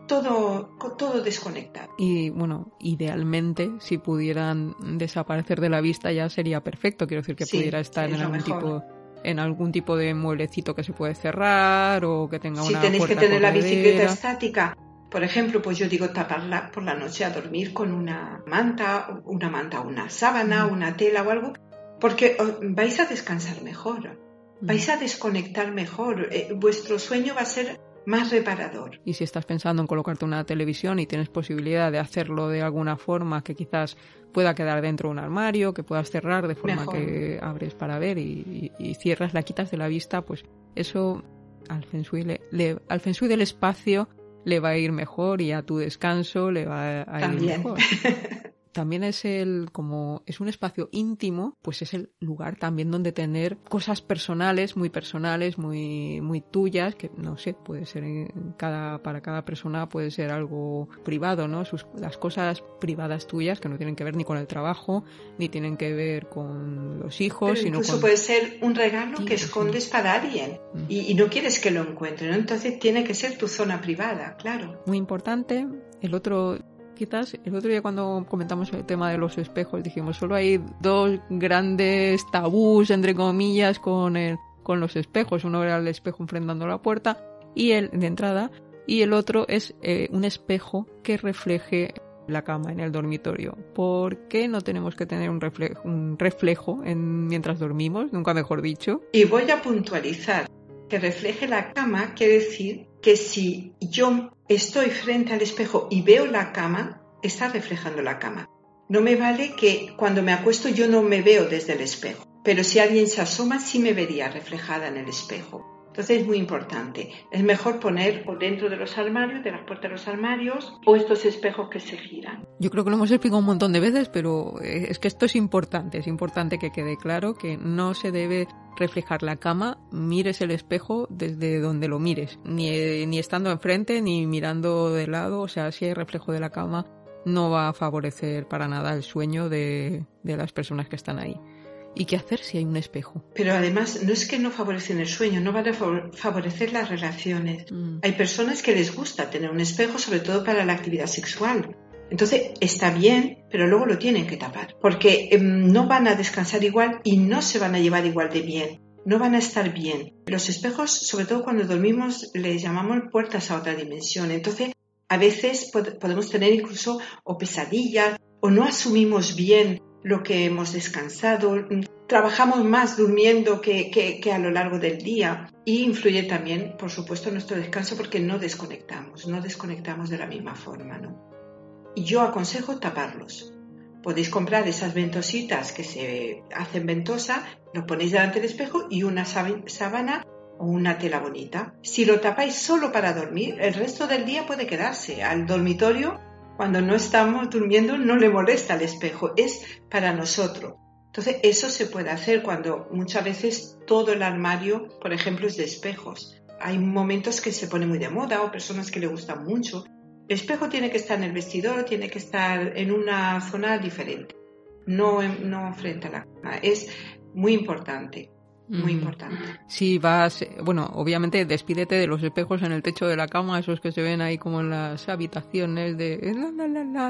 todo, todo desconectado. Y bueno, idealmente, si pudieran desaparecer de la vista ya sería perfecto. Quiero decir que pudiera estar en algún tipo en algún tipo de mueblecito que se puede cerrar o que tenga una Si tenéis que tener la bicicleta estática, por ejemplo, pues yo digo taparla por la noche a dormir con una manta, una manta, una sábana, una tela o algo, porque oh, vais a descansar mejor, vais a desconectar mejor, eh, vuestro sueño va a ser más reparador. Y si estás pensando en colocarte una televisión y tienes posibilidad de hacerlo de alguna forma que quizás pueda quedar dentro de un armario, que puedas cerrar de forma que abres para ver y, cierras, la quitas de la vista, pues eso al feng le, al feng shui del espacio le va a ir mejor y a tu descanso le va a ir mejor. también es el como es un espacio íntimo, pues es el lugar también donde tener cosas personales, muy personales, muy muy tuyas, que no sé, puede ser en cada para cada persona puede ser algo privado, ¿no? Sus, las cosas privadas tuyas que no tienen que ver ni con el trabajo, ni tienen que ver con los hijos, Pero sino incluso puede ser un regalo que escondes para alguien mm. y, y, no quieres que lo encuentre, ¿no? Entonces tiene que ser tu zona privada, claro. Muy importante. El otro quizás el otro día cuando comentamos el tema de los espejos dijimos solo hay dos grandes tabús entre comillas con el con los espejos uno era el espejo enfrentando la puerta y el de entrada y el otro es eh, un espejo que refleje la cama en el dormitorio. ¿Por qué no tenemos que tener un reflejo, mientras dormimos? Nunca mejor dicho. Y voy a puntualizar que refleje la cama quiere decir que si yo estoy frente al espejo y veo la cama, está reflejando la cama. No me vale que cuando me acuesto yo no me veo desde el espejo, pero si alguien se asoma sí me vería reflejada en el espejo. Entonces es muy importante. Es mejor poner o dentro de los armarios, de las puertas de los armarios, o estos espejos que se giran. Yo creo que lo hemos explicado un montón de veces, pero eh, es que esto es importante. Es importante que quede claro que no se debe reflejar la cama, mires el espejo desde donde lo mires, ni, ni estando enfrente ni mirando de lado, o sea, si hay reflejo de la cama, no va a favorecer para nada el sueño de, de las personas que están ahí. ¿Y qué hacer si hay un espejo? Pero además, no es que no favorecen el sueño, no van a favorecer las relaciones. Mm. Hay personas que les gusta tener un espejo, sobre todo para la actividad sexual. Entonces, está bien, pero luego lo tienen que tapar, porque em, no van a descansar igual y no se van a llevar igual de bien. No van a estar bien. Los espejos, sobre todo cuando dormimos, les llamamos puertas a otra dimensión. Entonces, a veces podemos tener incluso o pesadillas o no asumimos bien lo que hemos descansado, trabajamos más durmiendo que, a lo largo del día y influye también, por supuesto, nuestro descanso porque no desconectamos, no desconectamos de la misma forma. ¿no? Y yo aconsejo taparlos. Podéis comprar esas ventositas que se hacen ventosa, lo ponéis delante del espejo y una sábana o una tela bonita. Si lo tapáis solo para dormir, el resto del día puede quedarse. Al dormitorio cuando no estamos durmiendo no le molesta el espejo, es para nosotros. Entonces eso se puede hacer cuando muchas veces todo el armario, por ejemplo, es de espejos. Hay momentos que se pone muy de moda o personas que le gustan mucho. El espejo tiene que estar en el vestidor, tiene que estar en una zona diferente, no, no frente a la cama. Es muy importante muy importante. Si vas, bueno, obviamente despídete de los espejos en el techo de la cama, esos que se ven ahí como en las habitaciones de,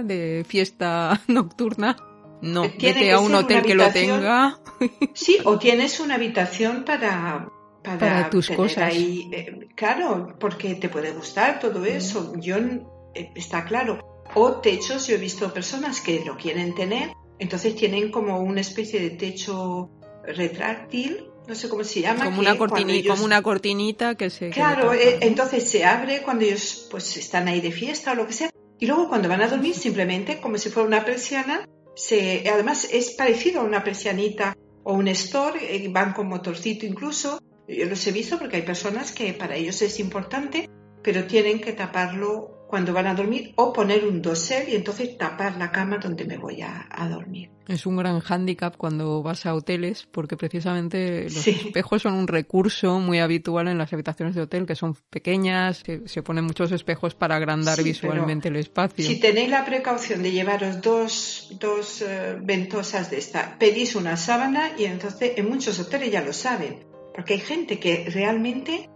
de fiesta nocturna. No, vete a un hotel que lo tenga. Sí, o tienes una habitación para, para, tus cosas. Ahí, eh, claro, porque te puede gustar todo eso. Yo, eh, está claro. O techos, yo he visto personas que lo quieren tener, entonces tienen como una especie de techo retráctil no sé cómo se llama. Como, una, cortinita, como una cortinita que se... Claro, eh, entonces se abre cuando ellos pues están ahí de fiesta o lo que sea. Y luego cuando van a dormir simplemente como si fuera una persiana, se, además es parecido a una persianita o un store, eh, van con motorcito incluso. Yo los he visto porque hay personas que para ellos es importante, pero tienen que taparlo cuando van a dormir o poner un dosel y entonces tapar la cama donde me voy a, dormir. Es un gran hándicap cuando vas a hoteles porque precisamente los espejos son un recurso muy habitual en las habitaciones de hotel que son pequeñas, se, ponen muchos espejos para agrandar visualmente el espacio. Si tenéis la precaución de llevaros dos, dos eh, ventosas de esta, pedís una sábana y entonces en muchos hoteles ya lo saben, porque hay gente que realmente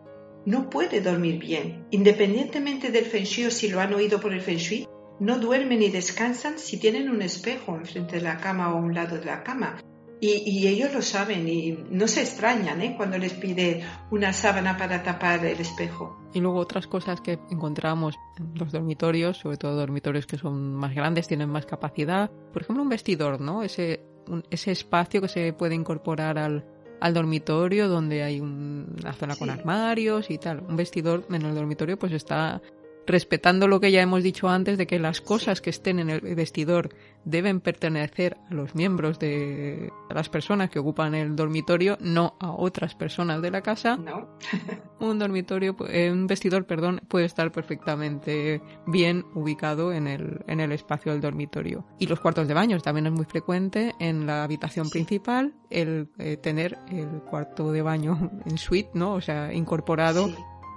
no puede dormir bien. Independientemente del feng shui o si lo han oído por el feng shui, no duermen ni descansan si tienen un espejo enfrente de la cama o a un lado de la cama. Y, ellos lo saben y no se extrañan ¿eh? cuando les pide una sábana para tapar el espejo. Y luego otras cosas que encontramos en los dormitorios, sobre todo dormitorios que son más grandes, tienen más capacidad. Por ejemplo, un vestidor, ¿no? Ese, ese espacio que se puede incorporar al, al dormitorio donde hay una zona con armarios y tal. Un vestidor en el dormitorio pues está respetando lo que ya hemos dicho antes de que las cosas que estén en el vestidor deben pertenecer a los miembros de las personas que ocupan el dormitorio, no a otras personas de la casa. No. un dormitorio, eh, un vestidor, perdón, puede estar perfectamente bien ubicado en el, en el espacio del dormitorio. Y los cuartos de baño también es muy frecuente en la habitación principal el eh, tener el cuarto de baño en suite, ¿no? O sea, incorporado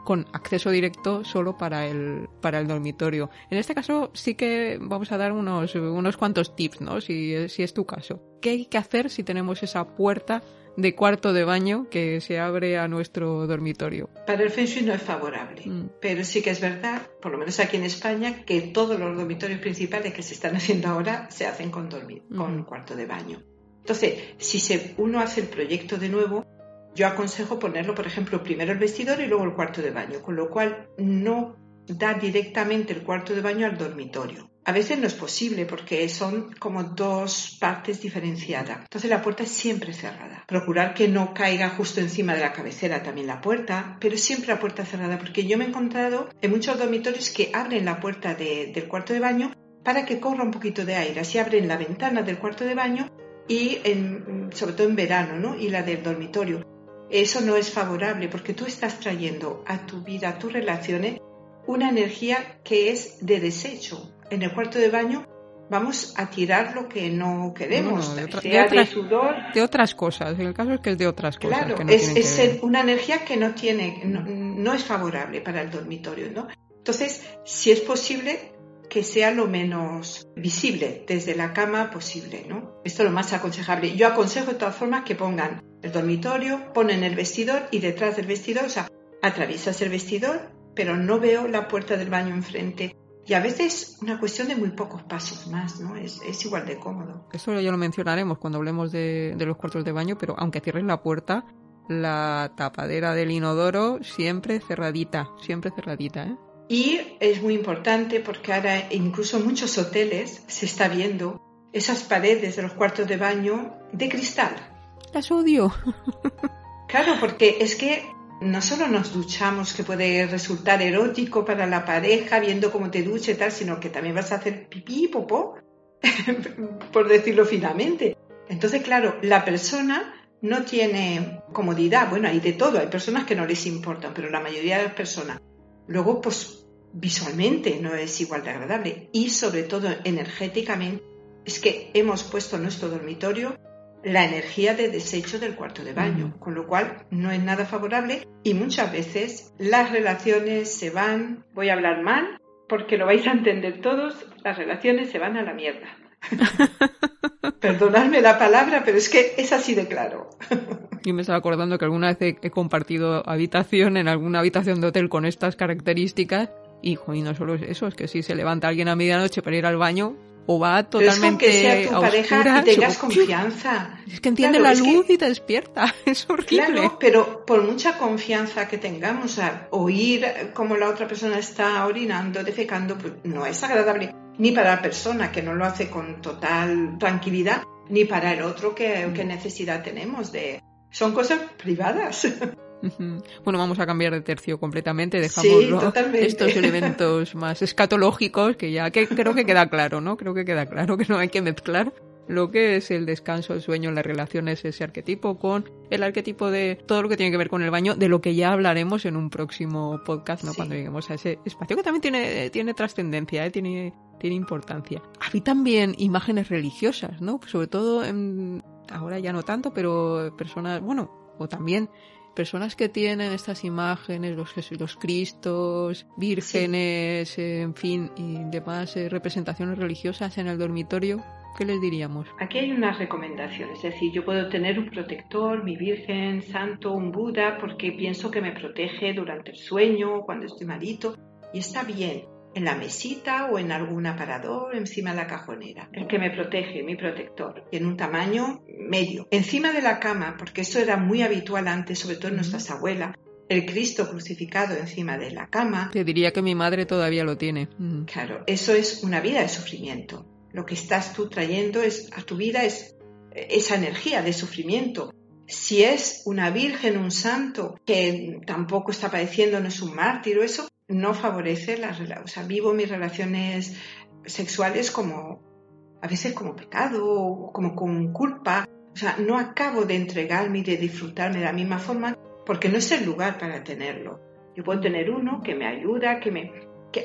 con acceso directo solo para el, para el dormitorio. En este caso sí que vamos a dar unos, unos cuantos tips, ¿no? Si, si es tu caso. ¿Qué hay que hacer si tenemos esa puerta de cuarto de baño que se abre a nuestro dormitorio. Para el Feng Shui no es favorable, mm. pero sí que es verdad, por lo menos aquí en España, que todos los dormitorios principales que se están haciendo ahora se hacen con, dormir, con cuarto de baño. Entonces, si se, uno hace el proyecto de nuevo, yo aconsejo ponerlo, por ejemplo, primero el vestidor y luego el cuarto de baño, con lo cual no da directamente el cuarto de baño al dormitorio. A veces no es posible porque son como dos partes diferenciadas. Entonces la puerta es siempre cerrada. Procurar que no caiga justo encima de la cabecera también la puerta, pero siempre la puerta cerrada porque yo me he encontrado en muchos dormitorios que abren la puerta del cuarto de baño para que corra un poquito de aire. Así abren la ventana del cuarto de baño y sobre todo en verano, ¿no? Y la del dormitorio eso no es favorable porque tú estás trayendo a tu vida, a tus relaciones, una energía que es de desecho. En el cuarto de baño vamos a tirar lo que no queremos, de, sea otras, sudor. De otras cosas, el caso es que es de otras cosas. Claro, que no es, es que una energía que no tiene, no, no es favorable para el dormitorio, ¿no? Entonces, si es posible que sea lo menos visible desde la cama posible, ¿no? Esto es lo más aconsejable. Yo aconsejo de todas formas que pongan el dormitorio, ponen el vestidor y detrás del vestidor, o sea, atraviesas el vestidor, pero no veo la puerta del baño enfrente. Y a veces una cuestión de muy pocos pasos más, ¿no? Es, igual de cómodo. Eso ya lo mencionaremos cuando hablemos de, de los cuartos de baño, pero aunque cierres la puerta, la tapadera del inodoro siempre cerradita, siempre cerradita, ¿eh? Y es muy importante porque ahora incluso en muchos hoteles se está viendo esas paredes de los cuartos de baño de cristal. Las odio. Claro, porque es que no solo nos duchamos, que puede resultar erótico para la pareja viendo cómo te duche y tal, sino que también vas a hacer pipí y popó, por decirlo finamente. Entonces, claro, la persona no tiene comodidad. Bueno, hay de todo, hay personas que no les importan, pero la mayoría de las personas. Luego, pues visualmente no es igual de agradable y sobre todo energéticamente es que hemos puesto en nuestro dormitorio la energía de desecho del cuarto de baño, con lo cual no es nada favorable y muchas veces las relaciones se van, voy a hablar mal porque lo vais a entender todos, las relaciones se van a la mierda. Perdonadme la palabra, pero es que es así de claro. Yo me estaba acordando que alguna vez he, compartido habitación en alguna habitación de hotel con estas características y, joder, no solo eso, es que si se levanta alguien a medianoche para ir al baño, o va totalmente Pero es que sea tu a pareja oscuras, y tengas o- confianza. Es que enciende Claro, la es que- luz y te despierta. Es horrible. Claro, pero por mucha confianza que tengamos al oír cómo la otra persona está orinando, defecando, pues no es agradable ni para la persona que no lo hace con total tranquilidad, ni para el otro que, Mm. que necesidad tenemos de... Son cosas privadas. Bueno, vamos a cambiar de tercio completamente. Dejamos Sí, estos elementos más escatológicos que ya que creo que queda claro, ¿no? Creo que queda claro que no hay que mezclar lo que es el descanso, el sueño, las relaciones, ese arquetipo con el arquetipo de todo lo que tiene que ver con el baño, de lo que ya hablaremos en un próximo podcast, ¿no? Sí. Cuando lleguemos a ese espacio que también tiene, tiene trascendencia, ¿eh? tiene, tiene importancia. Hay también imágenes religiosas, ¿no? Sobre todo en, ahora ya no tanto, pero personas, bueno, o también personas que tienen estas imágenes, los, los Cristos, vírgenes, eh, en fin, y demás eh, representaciones religiosas en el dormitorio, ¿qué les diríamos? Aquí hay unas recomendaciones, es decir, yo puedo tener un protector, mi Virgen, Santo, un Buda, porque pienso que me protege durante el sueño, cuando estoy malito, y está bien, en la mesita o en algún aparador, encima de la cajonera, el que me protege, mi protector, y en un tamaño medio. Encima de la cama, porque eso era muy habitual antes, sobre todo en nuestras abuelas, el Cristo crucificado encima de la cama, Te diría que mi madre todavía lo tiene. Mm. Claro, eso es una vida de sufrimiento. Lo que estás tú trayendo es, a tu vida es eh, esa energía de sufrimiento. Si es una virgen, un santo, que tampoco está padeciendo, no es un mártir o eso, no favorece las. O sea, vivo mis relaciones sexuales como, a veces como pecado, o como con culpa. O sea, no acabo de entregarme y de disfrutarme de la misma forma porque no es el lugar para tenerlo. Yo puedo tener uno que me ayuda, que me,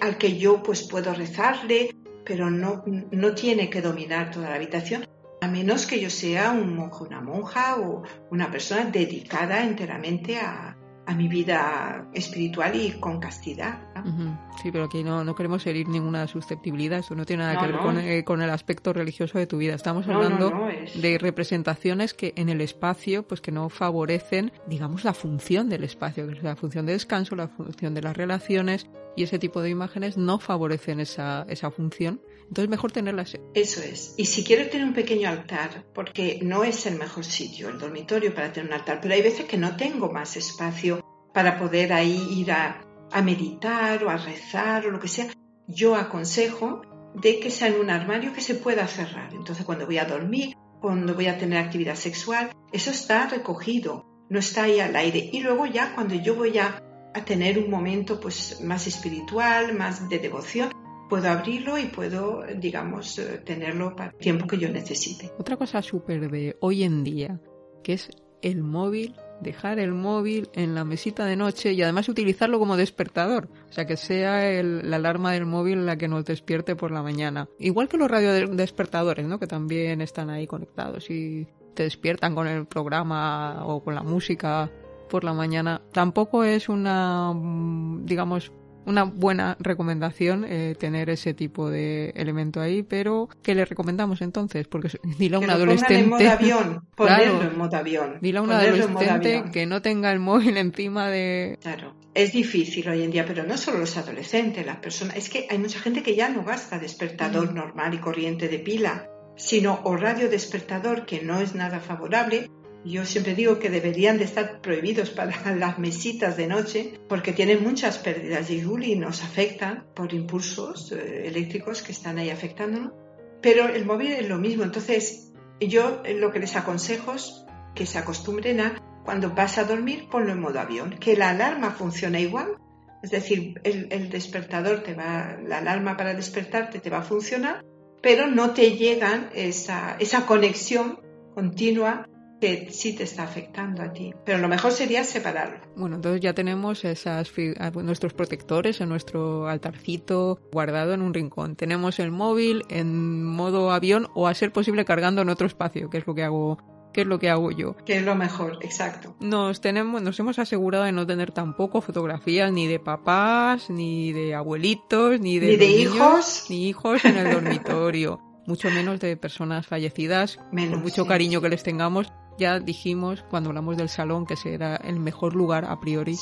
al que yo pues puedo rezarle, pero no, no tiene que dominar toda la habitación, a menos que yo sea un monje, una monja o una persona dedicada enteramente a, a mi vida espiritual y con castidad. ¿no? Sí, pero aquí no, no queremos herir ninguna susceptibilidad. Eso no tiene nada No, que ver no. con, eh, con el aspecto religioso de tu vida. Estamos hablando es- de representaciones que en el espacio, pues que no favorecen, digamos, la función del espacio, que es la función de descanso, la función de las relaciones y ese tipo de imágenes no favorecen esa, esa función. Entonces mejor tenerlas. Eso es. Y si quiero tener un pequeño altar, porque no es el mejor sitio, el dormitorio, para tener un altar, pero hay veces que no tengo más espacio para poder ahí ir a, a meditar o a rezar o lo que sea, yo aconsejo de que sea en un armario que se pueda cerrar. Entonces cuando voy a dormir, cuando voy a tener actividad sexual, eso está recogido, no está ahí al aire. Y luego ya cuando yo voy a, a tener un momento pues más espiritual, más de devoción, puedo abrirlo y puedo, digamos, eh, tenerlo para el tiempo que yo necesite. Otra cosa súper de hoy en día, que es el móvil dejar el móvil en la mesita de noche y además utilizarlo como despertador. O sea, que sea la alarma del móvil la que nos despierte por la mañana. Igual que los radiodespertadores, ¿no? Que también están ahí conectados y te despiertan con el programa o con la música por la mañana. Tampoco es una, mm, digamos, una buena recomendación eh, tener ese tipo de elemento ahí, pero ¿qué le recomendamos entonces? Porque dile a un adolescente. En modo avión, ponerlo en modo avión. Dile a un adolescente que no tenga el móvil encima de. Claro, es difícil hoy en día, pero no solo los adolescentes, las personas. Es que hay mucha gente que ya no gasta despertador mm. normal y corriente de pila, sino o radio despertador, que no es nada favorable, yo siempre digo que deberían de estar prohibidos para las mesitas de noche porque tienen muchas pérdidas y nos afectan por impulsos eh, eléctricos que están ahí afectándonos. Pero el móvil es lo mismo. Entonces, yo lo que les aconsejo es que se acostumbren a, cuando vas a dormir, ponlo en modo avión, que la alarma funcione igual. Es decir, el, despertador te va, la alarma para despertarte te va a funcionar, pero no te llegan esa, esa conexión continua que sí te está afectando a ti. Pero lo mejor sería separarlo. Bueno, entonces ya tenemos esas nuestros protectores en nuestro altarcito guardado en un rincón. Tenemos el móvil en modo avión o a ser posible cargando en otro espacio, que es lo que hago que es lo que hago yo. Que es lo mejor, exacto. Nos tenemos, nos hemos asegurado de no tener tampoco fotografías ni de papás, ni de abuelitos, ni de, hijos, ni hijos en el dormitorio. mucho menos de personas fallecidas, menos, por mucho cariño que les tengamos, ya dijimos cuando hablamos del salón que será el mejor lugar a priori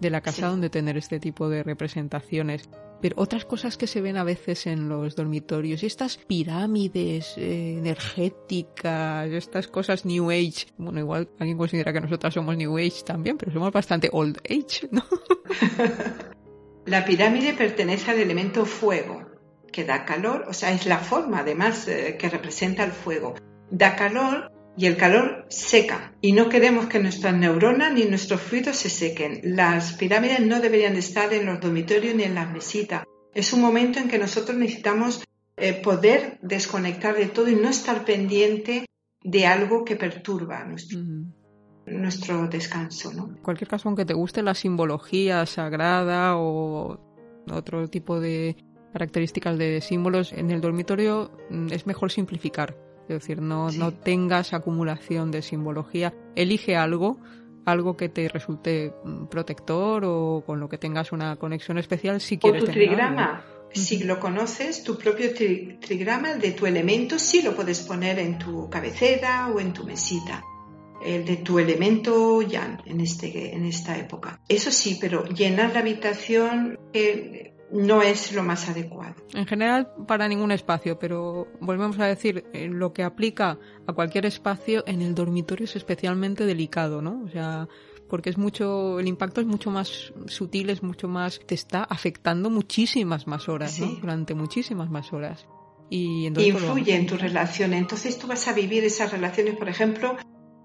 de la casa donde tener este tipo de representaciones. Pero otras cosas que se ven a veces en los dormitorios, estas pirámides eh, energéticas, estas cosas New Age. Bueno, igual alguien considera que nosotras somos New Age también, pero somos bastante Old Age, ¿no? la pirámide pertenece al elemento fuego, que da calor, o sea, es la forma además eh, que representa el fuego. Da calor y el calor seca y no queremos que nuestras neuronas ni nuestros fluidos se sequen. Las pirámides no deberían estar en los dormitorios ni en las mesitas. Es un momento en que nosotros necesitamos eh, poder desconectar de todo y no estar pendiente de algo que perturba nuestro, nuestro descanso. ¿no? En cualquier caso, aunque te guste la simbología sagrada o otro tipo de características de símbolos, en el dormitorio mm, es mejor simplificar es decir, no, no tengas acumulación de simbología. Elige algo, algo que te resulte mm, protector o con lo que tengas una conexión especial si quieres. O tu trigrama. Si lo conoces, tu propio trigrama, el de tu elemento, sí lo puedes poner en tu cabecera o en tu mesita. El de tu elemento ya en, este, en esta época. Eso sí, pero llenar la habitación, eh, no es lo más adecuado. En general, para ningún espacio, pero volvemos a decir, eh, lo que aplica a cualquier espacio en el dormitorio es especialmente delicado, ¿no? O sea, porque es mucho, el impacto es mucho más sutil, es mucho más, te está afectando muchísimas más horas, ¿no? Durante muchísimas más horas. Y entonces, Influye en tu relación. Entonces tú vas a vivir esas relaciones, por ejemplo,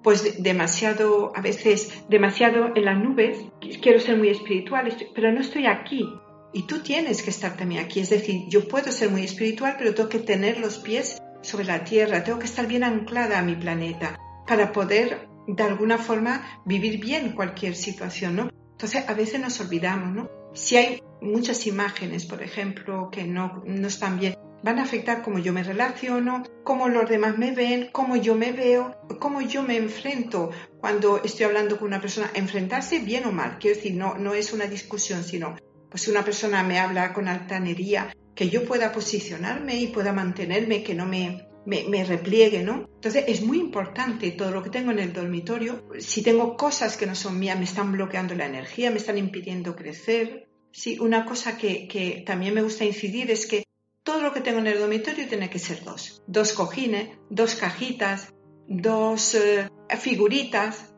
pues demasiado, a veces demasiado en las nubes. Quiero ser muy espiritual, pero no estoy aquí. Y tú tienes que estar también aquí. Es decir, yo puedo ser muy espiritual, pero tengo que tener los pies sobre la tierra, tengo que estar bien anclada a mi planeta para poder de alguna forma vivir bien cualquier situación, ¿no? Entonces a veces nos olvidamos, ¿no? Si hay muchas imágenes, por ejemplo, que no, no están bien, van a afectar cómo yo me relaciono, cómo los demás me ven, cómo yo me veo, cómo yo me enfrento cuando estoy hablando con una persona. Enfrentarse bien o mal, quiero decir, no, no es una discusión, sino pues si una persona me habla con altanería, que yo pueda posicionarme y pueda mantenerme, que no me, me, repliegue, ¿no? Entonces es muy importante todo lo que tengo en el dormitorio. Si tengo cosas que no son mías, me están bloqueando la energía, me están impidiendo crecer. Sí, una cosa que, que también me gusta incidir es que todo lo que tengo en el dormitorio tiene que ser dos. Dos cojines, dos cajitas, dos eh, figuritas,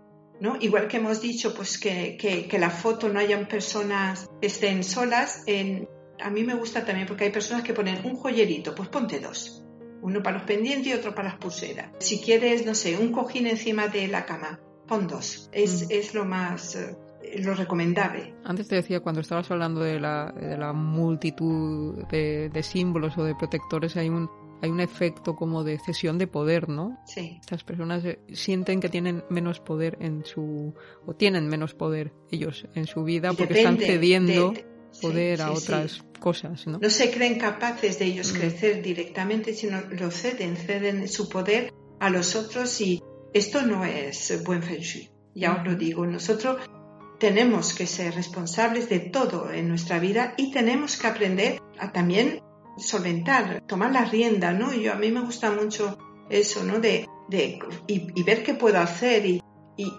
Igual que hemos dicho, pues que, que, la foto no hayan personas que estén solas, en, a mí me gusta también porque hay personas que ponen un joyerito, pues ponte dos. Uno para los pendientes y otro para las pulseras. Si quieres, no sé, un cojín encima de la cama, pon dos. Es, mm. es lo más, eh, lo recomendable. Antes te decía, cuando estabas hablando de la, de la multitud de, de símbolos o de protectores, hay un, hay un efecto como de cesión de poder, ¿no? Sí. Estas personas eh, sienten que tienen menos poder en su o tienen menos poder ellos en su vida porque están cediendo poder a otras cosas, ¿no? No se creen capaces de ellos mm. crecer directamente, sino lo ceden, ceden su poder a los otros y esto no es buen feng shui. Ya os lo digo, nosotros tenemos que ser responsables de todo en nuestra vida y tenemos que aprender a también solventar, tomar la rienda, ¿no? Yo a mí me gusta mucho eso, ¿no? De, de y, ver qué puedo hacer y,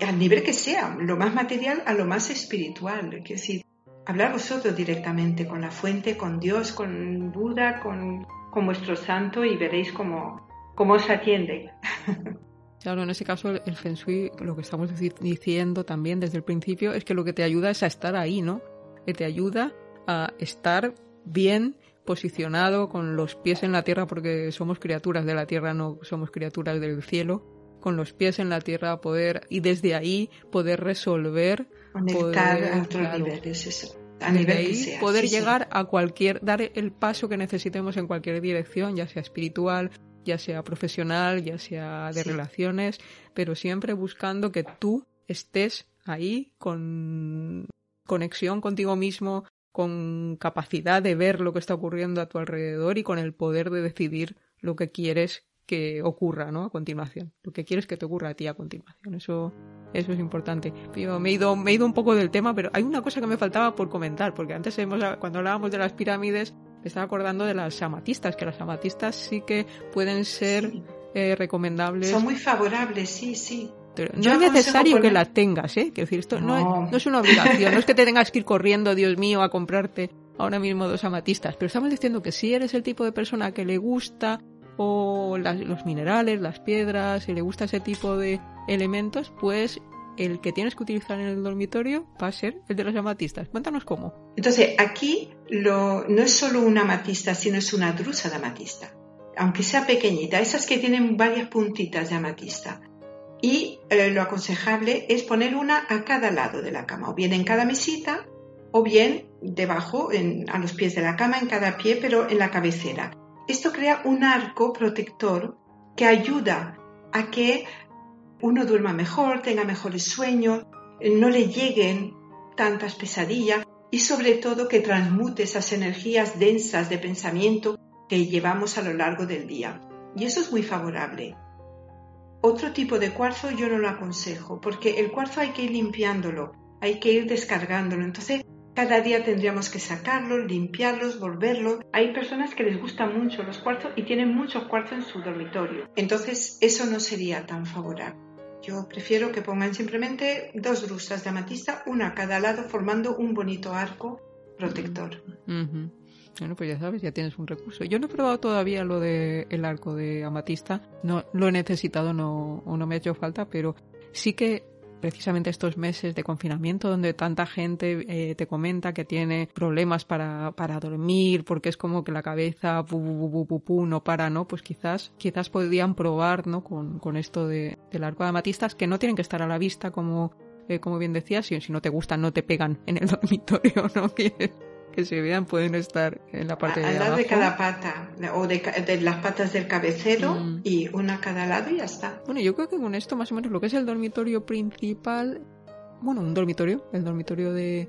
al nivel que sea, lo más material a lo más espiritual. Quiero decir, hablar vosotros directamente con la fuente, con Dios, con Buda, con, con vuestro santo y veréis cómo, cómo os atiende. Claro, en ese caso el Feng Shui, lo que estamos diciendo también desde el principio, es que lo que te ayuda es a estar ahí, ¿no? Que te ayuda a estar bien posicionado con los pies en la tierra, porque somos criaturas de la tierra, no somos criaturas del cielo, con los pies en la tierra poder y desde ahí poder resolver, conectar a otros niveles. A nivel poder llegar a cualquier, dar el paso que necesitemos en cualquier dirección, ya sea espiritual, ya sea profesional, ya sea de relaciones, pero siempre buscando que tú estés ahí con conexión contigo mismo, con capacidad de ver lo que está ocurriendo a tu alrededor y con el poder de decidir lo que quieres que ocurra, ¿no? A continuación. Lo que quieres que te ocurra a ti a continuación. Eso, eso es importante. Yo me he, ido, me he ido un poco del tema, pero hay una cosa que me faltaba por comentar, porque antes hemos, cuando hablábamos de las pirámides, me estaba acordando de las amatistas, que las amatistas sí que pueden ser eh, recomendables. Son muy favorables, sí, sí. No es necesario que las tengas, ¿eh? Quiero decir, esto no. es, una obligación, no es que te tengas que ir corriendo, Dios mío, a comprarte ahora mismo dos amatistas, pero estamos diciendo que si eres el tipo de persona que le gusta o los minerales, las piedras, si le gusta ese tipo de elementos, pues el que tienes que utilizar en el dormitorio va a ser el de las amatistas. Cuéntanos cómo. Entonces, aquí no es solo una amatista, sino es una drusa de amatista. Aunque sea pequeñita, esas que tienen varias puntitas de amatista. Y eh, lo aconsejable es poner una a cada lado de la cama, o bien en cada mesita, o bien debajo, a los pies de la cama, en cada pie, pero en la cabecera. Esto crea un arco protector que ayuda a que uno duerma mejor, tenga mejores sueños, no le lleguen tantas pesadillas y sobre todo que transmute esas energías densas de pensamiento que llevamos a lo largo del día. Y eso es muy favorable. Otro tipo de cuarzo yo no lo aconsejo porque el cuarzo hay que ir limpiándolo, hay que ir descargándolo. Entonces cada día tendríamos que sacarlos, limpiarlos, volverlos. Hay personas que les gustan mucho los cuarzos y tienen muchos cuarzos en su dormitorio. Entonces eso no sería tan favorable. Yo prefiero que pongan simplemente dos brusas de amatista, una a cada lado, formando un bonito arco protector. Bueno, pues ya sabes, ya tienes un recurso. Yo no he probado todavía lo del el arco de amatista. No lo he necesitado, no, no me ha hecho falta, pero sí que precisamente estos meses de confinamiento donde tanta gente eh, te comenta que tiene problemas para, para dormir porque es como que la cabeza no para, ¿no? Pues quizás, quizás podrían probar, ¿no? Con, con esto de, del arco de amatistas que no tienen que estar a la vista como, eh, como bien decías, si, si no te gustan no te pegan en el dormitorio, ¿no? que se vean pueden estar en la parte de abajo. de cada pata o de, las patas del cabecero mm. y una a cada lado y ya está. Bueno, yo creo que con esto más o menos lo que es el dormitorio principal, bueno, un dormitorio, el dormitorio de,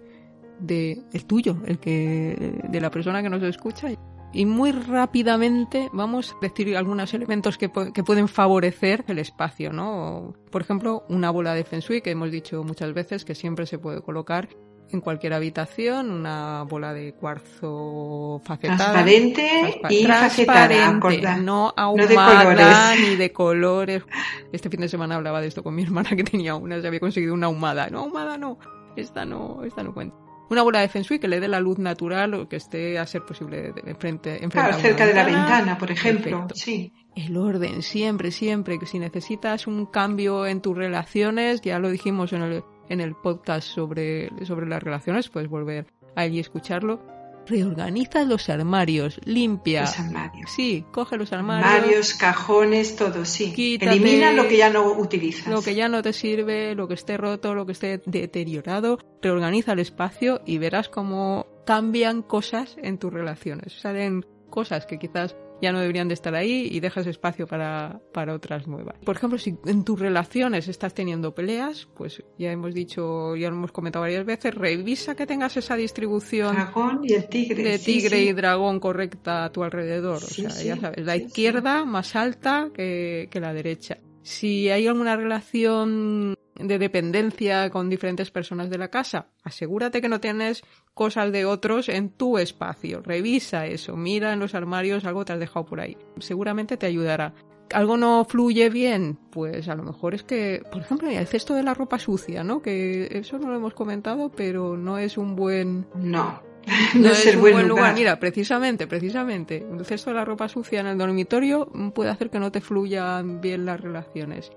de el tuyo, el que de la persona que nos escucha. Y muy rápidamente vamos a decir algunos elementos que, que, pueden favorecer el espacio, ¿no? Por ejemplo, una bola de Feng Shui que hemos dicho muchas veces que siempre se puede colocar en cualquier habitación, una bola de cuarzo facetada. Transparente y transparente, no ahumada ni de colores. Este fin de semana hablaba de esto con mi hermana que tenía una, se había conseguido una ahumada. No, ahumada no, esta no, esta no cuenta. Una bola de Feng Shui que le dé la luz natural o que esté a ser posible enfrente, enfrente cerca de la ventana, por ejemplo. Sí. El orden, siempre, siempre. Que si necesitas un cambio en tus relaciones, ya lo dijimos en el en el podcast sobre, sobre las relaciones, puedes volver allí y escucharlo. Reorganiza los armarios, limpia. Los armarios. Sí, coge los armarios. Armarios, cajones, todo, sí. Elimina lo que ya no utilizas. Lo que ya no te sirve, lo que esté roto, lo que esté deteriorado. Reorganiza el espacio y verás cómo cambian cosas en tus relaciones. Salen cosas que quizás ya no deberían de estar ahí y dejas espacio para, para otras nuevas. Por ejemplo, si en tus relaciones estás teniendo peleas, pues ya hemos dicho, ya lo hemos comentado varias veces, revisa que tengas esa distribución dragón y el tigre, de tigre y dragón correcta a tu alrededor. o sea, ya sabes, la izquierda más alta que, que la derecha. Si hay alguna relación de dependencia con diferentes personas de la casa. Asegúrate que no tienes cosas de otros en tu espacio. Revisa eso, mira en los armarios, algo te has dejado por ahí. Seguramente te ayudará. ¿Algo no fluye bien? Pues a lo mejor es que, por ejemplo, el cesto de la ropa sucia, ¿no? Que eso no lo hemos comentado, pero no es un buen... No, no, es, un buen, lugar. Mira, precisamente, precisamente, el cesto de la ropa sucia en el dormitorio puede hacer que no te fluyan bien las relaciones.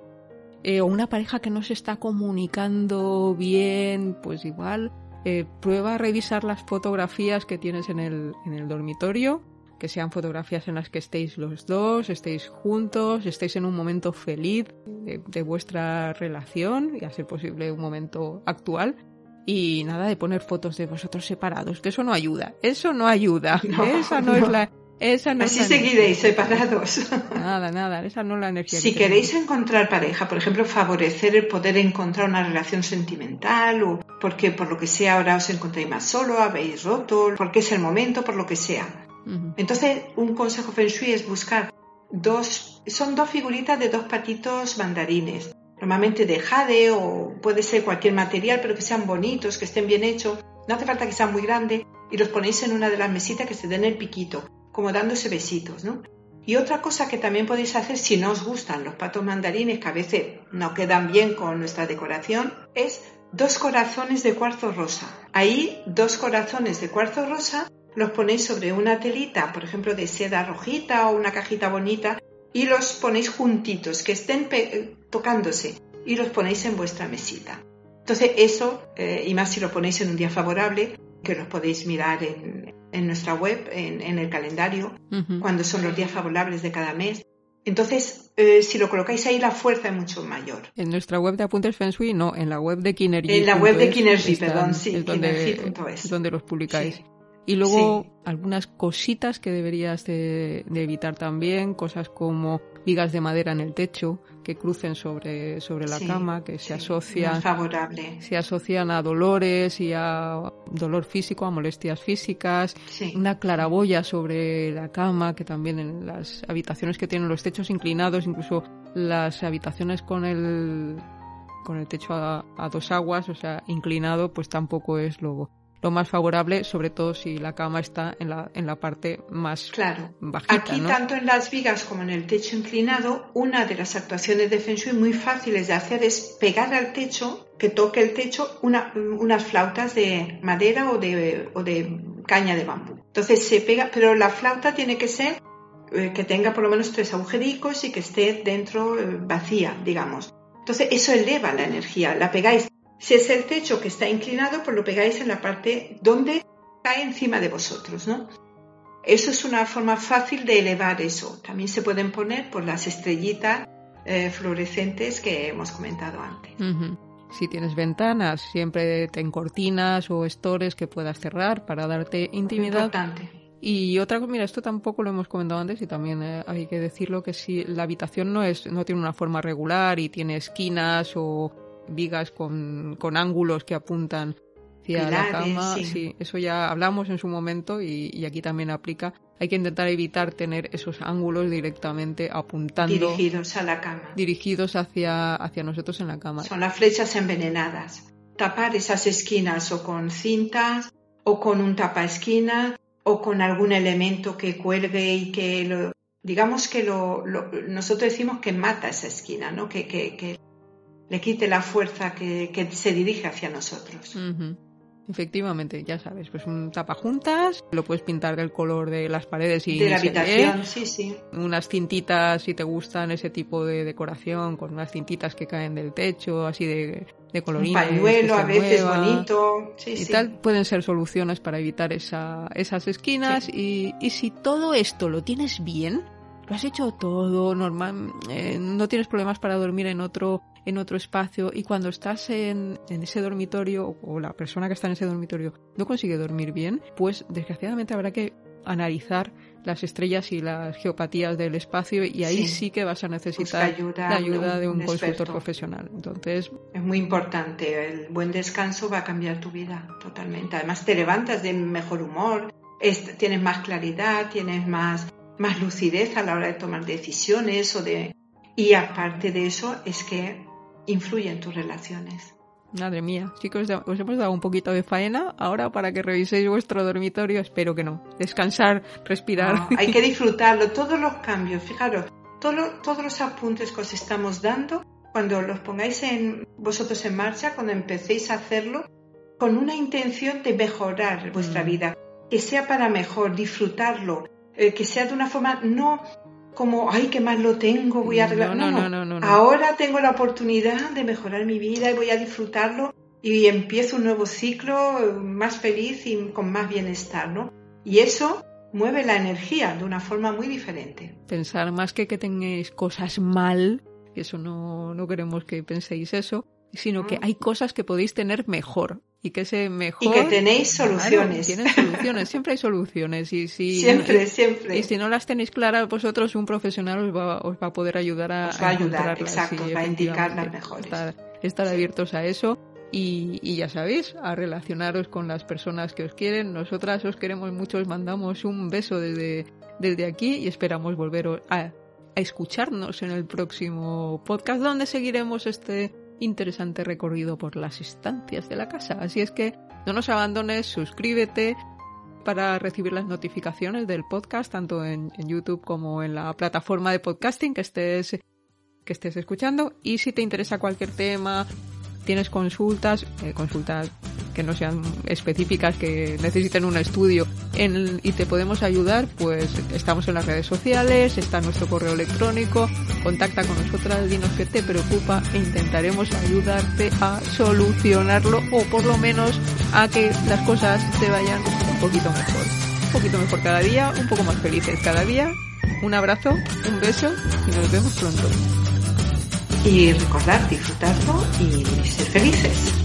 Eh, o una pareja que no se está comunicando bien, pues igual eh, prueba a revisar las fotografías que tienes en el, en el dormitorio, que sean fotografías en las que estéis los dos, estéis juntos, estéis en un momento feliz de, vuestra relación y a ser posible un momento actual. Y nada de poner fotos de vosotros separados, que eso no ayuda, eso no ayuda, esa no, es la Así seguiréis separados. Nada, nada, esa no es la energía. Si queréis encontrar pareja, por ejemplo, favorecer el poder encontrar una relación sentimental o porque por lo que sea ahora os encontráis más solo, habéis roto, porque es el momento, por lo que sea. Entonces, un consejo Feng Shui es buscar dos, son dos figuritas de dos patitos mandarines, normalmente de jade o puede ser cualquier material, pero que sean bonitos, que estén bien hechos. No hace falta que sean muy grandes y los ponéis en una de las mesitas que se den el piquito como dándose besitos, ¿no? Y otra cosa que también podéis hacer si no os gustan los patos mandarines, que a veces no quedan bien con nuestra decoración, es dos corazones de cuarzo rosa. Ahí, dos corazones de cuarzo rosa los ponéis sobre una telita, por ejemplo, de seda rojita o una cajita bonita, y los ponéis juntitos, que estén tocándose, y los ponéis en vuestra mesita. Entonces, eso, eh, y más si lo ponéis en un día favorable, que los podéis mirar en, en nuestra web, en, el calendario, cuando son los días favorables de cada mes. Entonces, eh, si lo colocáis ahí, la fuerza es mucho mayor. En nuestra web de Apuntes Feng Shui, no, en la web de Kinergy. En la web de Kinergy, perdón, sí, es donde, los publicáis. Y luego algunas cositas que deberías de, evitar también, cosas como vigas de madera en el techo que crucen sobre, sobre la cama, que se asocian, se asocian a dolores y a dolor físico, a molestias físicas, una claraboya sobre la cama, que también en las habitaciones que tienen los techos inclinados, incluso las habitaciones con el con el techo a, a dos aguas, o sea, inclinado, pues tampoco es lo, lo más favorable, sobre todo si la cama está en la, en la parte más claro. bajita. Aquí, tanto en las vigas como en el techo inclinado, una de las actuaciones de Feng Shui muy fáciles de hacer es pegar al techo, que toque el techo, una, unas flautas de madera o de, o de caña de bambú. Entonces se pega, pero la flauta tiene que ser eh, que tenga por lo menos tres agujericos y que esté dentro eh, vacía, digamos. Entonces eso eleva la energía, la pegáis si es el techo que está inclinado, pues lo pegáis en la parte donde cae encima de vosotros, ¿no? Eso es una forma fácil de elevar eso. También se pueden poner por las estrellitas eh, fluorescentes que hemos comentado antes. Si tienes ventanas, siempre ten cortinas o estores que puedas cerrar para darte intimidad. Importante. Y otra cosa, mira, esto tampoco lo hemos comentado antes y también eh, hay que decirlo que si la habitación no es no tiene una forma regular y tiene esquinas o vigas con, con ángulos que apuntan hacia la cama. Sí. eso ya hablamos en su momento y, aquí también aplica. Hay que intentar evitar tener esos ángulos directamente apuntando. Dirigidos a la cama. Dirigidos hacia, hacia nosotros en la cama. Son las flechas envenenadas. Tapar esas esquinas o con cintas o con un tapa esquina o con algún elemento que cuelgue y que lo, digamos que lo, nosotros decimos que mata esa esquina, ¿no? Que, que, que le quite la fuerza que, se dirige hacia nosotros. Efectivamente, ya sabes, pues un tapajuntas, lo puedes pintar del color de las paredes y de la habitación, sí, sí. Unas cintitas si te gustan ese tipo de decoración, con unas cintitas que caen del techo, así de, de colorines. Un pañuelo a veces bonito, sí, y tal, pueden ser soluciones para evitar esa, esas esquinas y, y si todo esto lo tienes bien, lo has hecho todo normal, eh, no tienes problemas para dormir en otro en otro espacio y cuando estás en, en, ese dormitorio o la persona que está en ese dormitorio no consigue dormir bien, pues desgraciadamente habrá que analizar las estrellas y las geopatías del espacio y ahí sí, que vas a necesitar la ayuda de un, consultor profesional. Entonces es muy importante. El buen descanso va a cambiar tu vida totalmente. Además te levantas de mejor humor, tienes más claridad, tienes más más lucidez a la hora de tomar decisiones o de y aparte de eso es que influye en tus relaciones. Madre mía, chicos, os hemos dado un poquito de faena ahora para que reviséis vuestro dormitorio. Espero que no. Descansar, respirar. hay que disfrutarlo, todos los cambios. Fijaros, todos los apuntes que os estamos dando, cuando los pongáis en vosotros en marcha, cuando empecéis a hacerlo, con una intención de mejorar vuestra mm. vida, que sea para mejor, disfrutarlo, eh, que sea de una forma no como, ay, qué mal lo tengo, voy a arreglar. No no, no, no, Ahora tengo la oportunidad de mejorar mi vida y voy a disfrutarlo y empiezo un nuevo ciclo más feliz y con más bienestar, ¿no? Y eso mueve la energía de una forma muy diferente. Pensar más que que tengáis cosas mal, eso no, no queremos que penséis eso, sino que hay cosas que podéis tener mejor y que ese mejor y que tenéis soluciones. tienen soluciones siempre hay soluciones y si siempre siempre. y si no las tenéis claras vosotros un profesional os va, os va a poder ayudar a, os va a ayudar exacto va a indicar las mejores. Estar, abiertos a eso y, y, ya sabéis, a relacionaros con las personas que os quieren. Nosotras os queremos mucho, os mandamos un beso desde, desde aquí y esperamos volver a, a escucharnos en el próximo podcast donde seguiremos este interesante recorrido por las estancias de la casa. Así es que no nos abandones, suscríbete para recibir las notificaciones del podcast, tanto en, YouTube como en la plataforma de podcasting que estés, que estés escuchando. Y si te interesa cualquier tema, tienes consultas, eh, consultas que no sean específicas, que necesiten un estudio y te podemos ayudar, pues estamos en las redes sociales, está nuestro correo electrónico, contacta con nosotras, dinos qué te preocupa e intentaremos ayudarte a solucionarlo o por lo menos a que las cosas te vayan un poquito mejor. Un poquito mejor cada día, un poco más felices cada día. Un abrazo, un beso y nos vemos pronto y recordar disfrutarlo y ser felices.